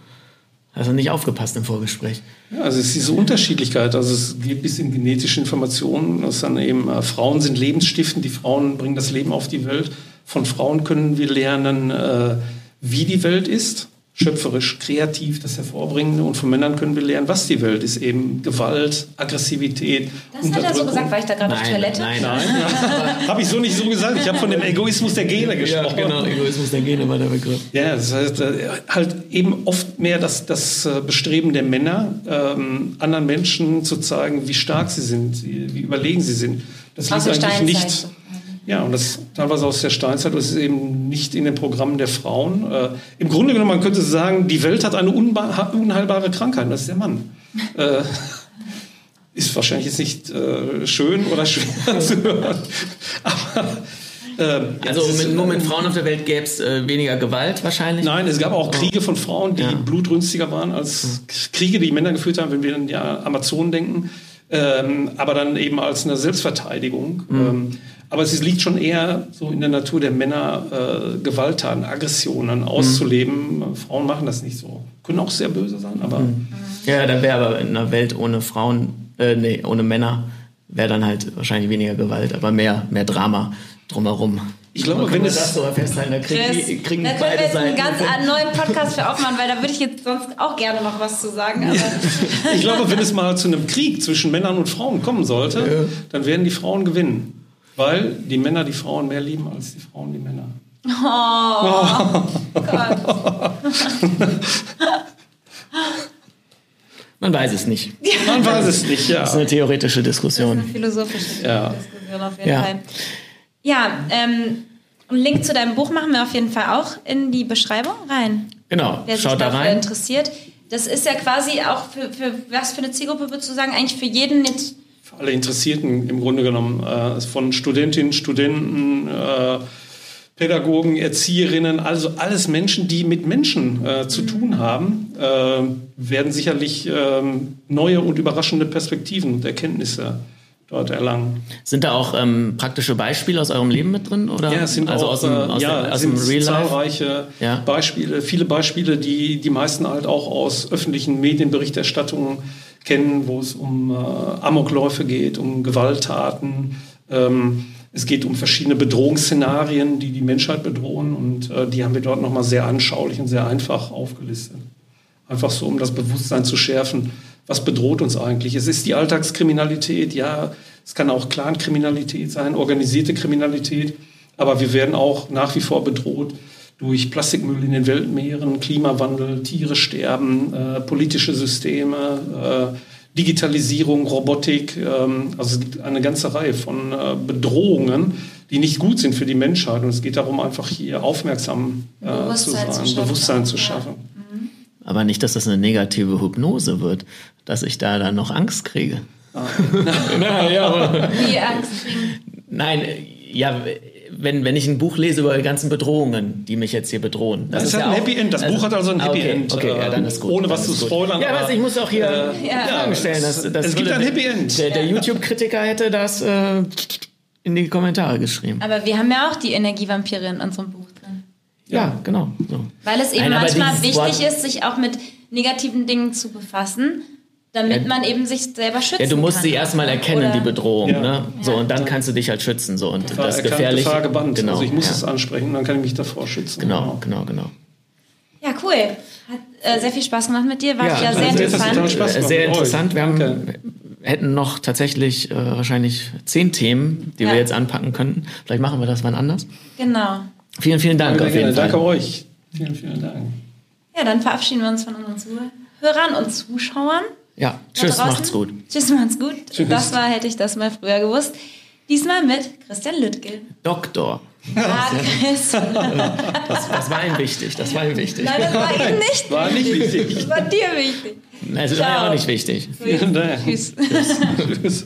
A: Du nicht aufgepasst im Vorgespräch?
C: Ja, also es ist diese Unterschiedlichkeit. Also es geht bis in genetische Informationen. Das ist dann eben, äh, Frauen sind lebensstiftend, die Frauen bringen das Leben auf die Welt. Von Frauen können wir lernen, äh, wie die Welt ist, schöpferisch, kreativ, das Hervorbringende. Und von Männern können wir lernen, was die Welt ist. Eben Gewalt, Aggressivität,
B: das hat er so gesagt, war ich da gerade auf Toilette?
A: nein,
C: Nein, ja. *laughs* habe ich so nicht so gesagt. Ich habe von dem Egoismus der Gene
A: Ja,
C: gesprochen.
A: genau, Egoismus der Gene war der Begriff.
C: Ja, das heißt äh, halt eben oft mehr das, das äh, Bestreben der Männer, ähm, anderen Menschen zu zeigen, wie stark sie sind, wie, überlegen sie sind. Das liegt eigentlich nicht. Ja, und das teilweise aus der Steinzeit, das ist eben nicht in den Programmen der Frauen. Äh, Im Grunde genommen, man könnte sagen, die Welt hat eine unheilbare Krankheit, und das ist der Mann. äh, *laughs* ist wahrscheinlich jetzt nicht äh, schön oder schwer *laughs* zu hören. Aber äh,
A: Also mit, nur mit Frauen auf der Welt gäbe es äh, weniger Gewalt wahrscheinlich.
C: Nein, es gab auch Kriege von Frauen, die
A: Ja.
C: blutrünstiger waren als Kriege, die Männer geführt haben, wenn wir an die Amazonen denken. Ähm, aber dann eben als eine Selbstverteidigung. Ähm, aber es liegt schon eher so in der Natur der Männer, äh, Gewalttaten, Aggressionen auszuleben. Frauen machen das nicht so. Können auch sehr böse sein, aber
A: Ja, dann wäre aber in einer Welt ohne Frauen, äh, nee, ohne Männer, wäre dann halt wahrscheinlich weniger Gewalt, aber mehr, mehr Drama drumherum.
C: ich glaube, wenn
A: wir
C: es
A: das so festhalten, da kriegen,
B: Chris,
A: die, kriegen
B: da können wir
A: beide
B: jetzt einen
A: Seiten.
B: ganz einen neuen Podcast für aufmachen, weil da würde ich jetzt sonst auch gerne noch was zu sagen. Aber *laughs*
C: ich glaube, wenn es mal zu einem Krieg zwischen Männern und Frauen kommen sollte, dann werden die Frauen gewinnen. Weil die Männer die Frauen mehr lieben als die Frauen die Männer. *laughs*
A: Man weiß es nicht.
C: Man weiß es nicht, ja.
A: Das ist eine theoretische
B: eine
A: Diskussion.
B: philosophische
C: Ja.
B: Diskussion auf jeden
A: Ja.
B: Fall. Ja, ähm, einen Link zu deinem Buch machen wir auf jeden Fall auch in die Beschreibung rein.
A: Genau,
B: Wer sich
A: schaut da
B: dafür
A: rein.
B: interessiert. Das ist ja quasi auch für, für was für eine Zielgruppe würdest du sagen? Eigentlich für jeden jetzt.
C: Alle Interessierten im Grunde genommen, äh, von Studentinnen, Studenten, äh, Pädagogen, Erzieherinnen, also alles Menschen, die mit Menschen äh, zu tun haben, äh, werden sicherlich ähm, neue und überraschende Perspektiven und Erkenntnisse dort erlangen.
A: Sind da auch ähm, praktische Beispiele aus eurem Leben mit drin? Oder?
C: Ja, es sind
A: also
C: auch
A: aus dem,
C: äh,
A: aus
C: ja,
A: der, aus dem Real
C: zahlreiche
A: Ja.
C: Beispiele, viele Beispiele, die die meisten halt auch aus öffentlichen Medienberichterstattungen kennen, wo es um äh, Amokläufe geht, um Gewalttaten. Ähm, es geht um verschiedene Bedrohungsszenarien, die die Menschheit bedrohen und äh, die haben wir dort nochmal sehr anschaulich und sehr einfach aufgelistet. Einfach so, um das Bewusstsein zu schärfen, was bedroht uns eigentlich. Es ist die Alltagskriminalität, ja, es kann auch Clankriminalität sein, organisierte Kriminalität, aber wir werden auch nach wie vor bedroht durch Plastikmüll in den Weltmeeren, Klimawandel, Tiere sterben, äh, politische Systeme, äh, Digitalisierung, Robotik. Ähm, also es gibt eine ganze Reihe von äh, Bedrohungen, die nicht gut sind für die Menschheit. Und es geht darum, einfach hier aufmerksam äh, zu sein,
B: zu schaffen.
C: Bewusstsein zu
B: Ja.
C: schaffen.
A: Aber nicht, dass das eine negative Hypnose wird, dass ich da dann noch Angst kriege. *laughs* Na, ja, aber-
B: Die Angst kriegen.
A: Nein, ja, wenn, wenn ich ein Buch lese über die ganzen Bedrohungen, die mich jetzt hier bedrohen.
C: Das
A: ist
C: hat
A: ja
C: ein
A: auch-
C: Happy End. Das Buch hat also ein
A: Ah,
C: Happy
A: okay,
C: End.
A: Okay, ja, dann ist gut.
C: Ohne was zu spoilern,
A: Ja,
C: aber-
A: was, ich muss auch hier
C: Äh,
B: Ja.
A: Fragen stellen. Das, das
C: Es gibt
A: würde-
C: ein Happy End.
A: Der, der YouTube-Kritiker hätte das äh, in die Kommentare geschrieben.
B: Aber wir haben ja auch die Energievampire in unserem Buch drin.
A: Ja, genau. So.
B: Weil es eben
A: Nein,
B: manchmal wichtig
A: Wort-
B: ist, sich auch mit negativen Dingen zu befassen, damit
A: Ja.
B: man eben sich selber schützen
A: Ja, du musst
B: kann.
A: sie erstmal erkennen,
B: Oder-
A: die Bedrohung.
C: Ja.
A: Ne? So,
B: Ja.
A: und dann kannst du dich halt schützen. So. Und
C: Gefahr
A: das
C: erkannt,
A: gefährliche.
C: Gefahr gebannt.
A: Genau,
C: also ich muss
A: ja.
C: es ansprechen, dann kann ich mich davor schützen.
A: Genau, genau, genau.
B: Ja, cool. Hat äh, sehr viel Spaß gemacht mit dir. War
A: Ja,
B: wieder sehr
A: also
B: interessant.
C: Spaß gemacht
A: Sehr interessant. Wir haben, hätten noch tatsächlich äh, wahrscheinlich zehn Themen, die
B: Ja.
A: wir jetzt anpacken könnten. Vielleicht machen wir das wann anders.
B: Genau.
A: Vielen, vielen Dank
C: Danke,
A: auf jeden Fall.
C: Danke euch. Vielen, vielen Dank.
B: Ja, dann verabschieden wir uns von unseren Zuhörern und Zuschauern.
A: Ja, tschüss,
B: draußen.
A: macht's gut.
B: Tschüss, macht's gut.
C: Tschüss.
B: Das war, hätte ich das mal früher gewusst. Diesmal mit Christian Lüttke.
A: Doktor.
B: Ah, Chris. Nein,
A: Das, das war ihm wichtig. Das war ihm wichtig.
B: das war ihm nicht.
C: War nicht wichtig.
B: Das war dir wichtig.
A: Also, das war ja auch nicht wichtig.
C: Vielen Dank.
B: Tschüss.
C: Tschüss.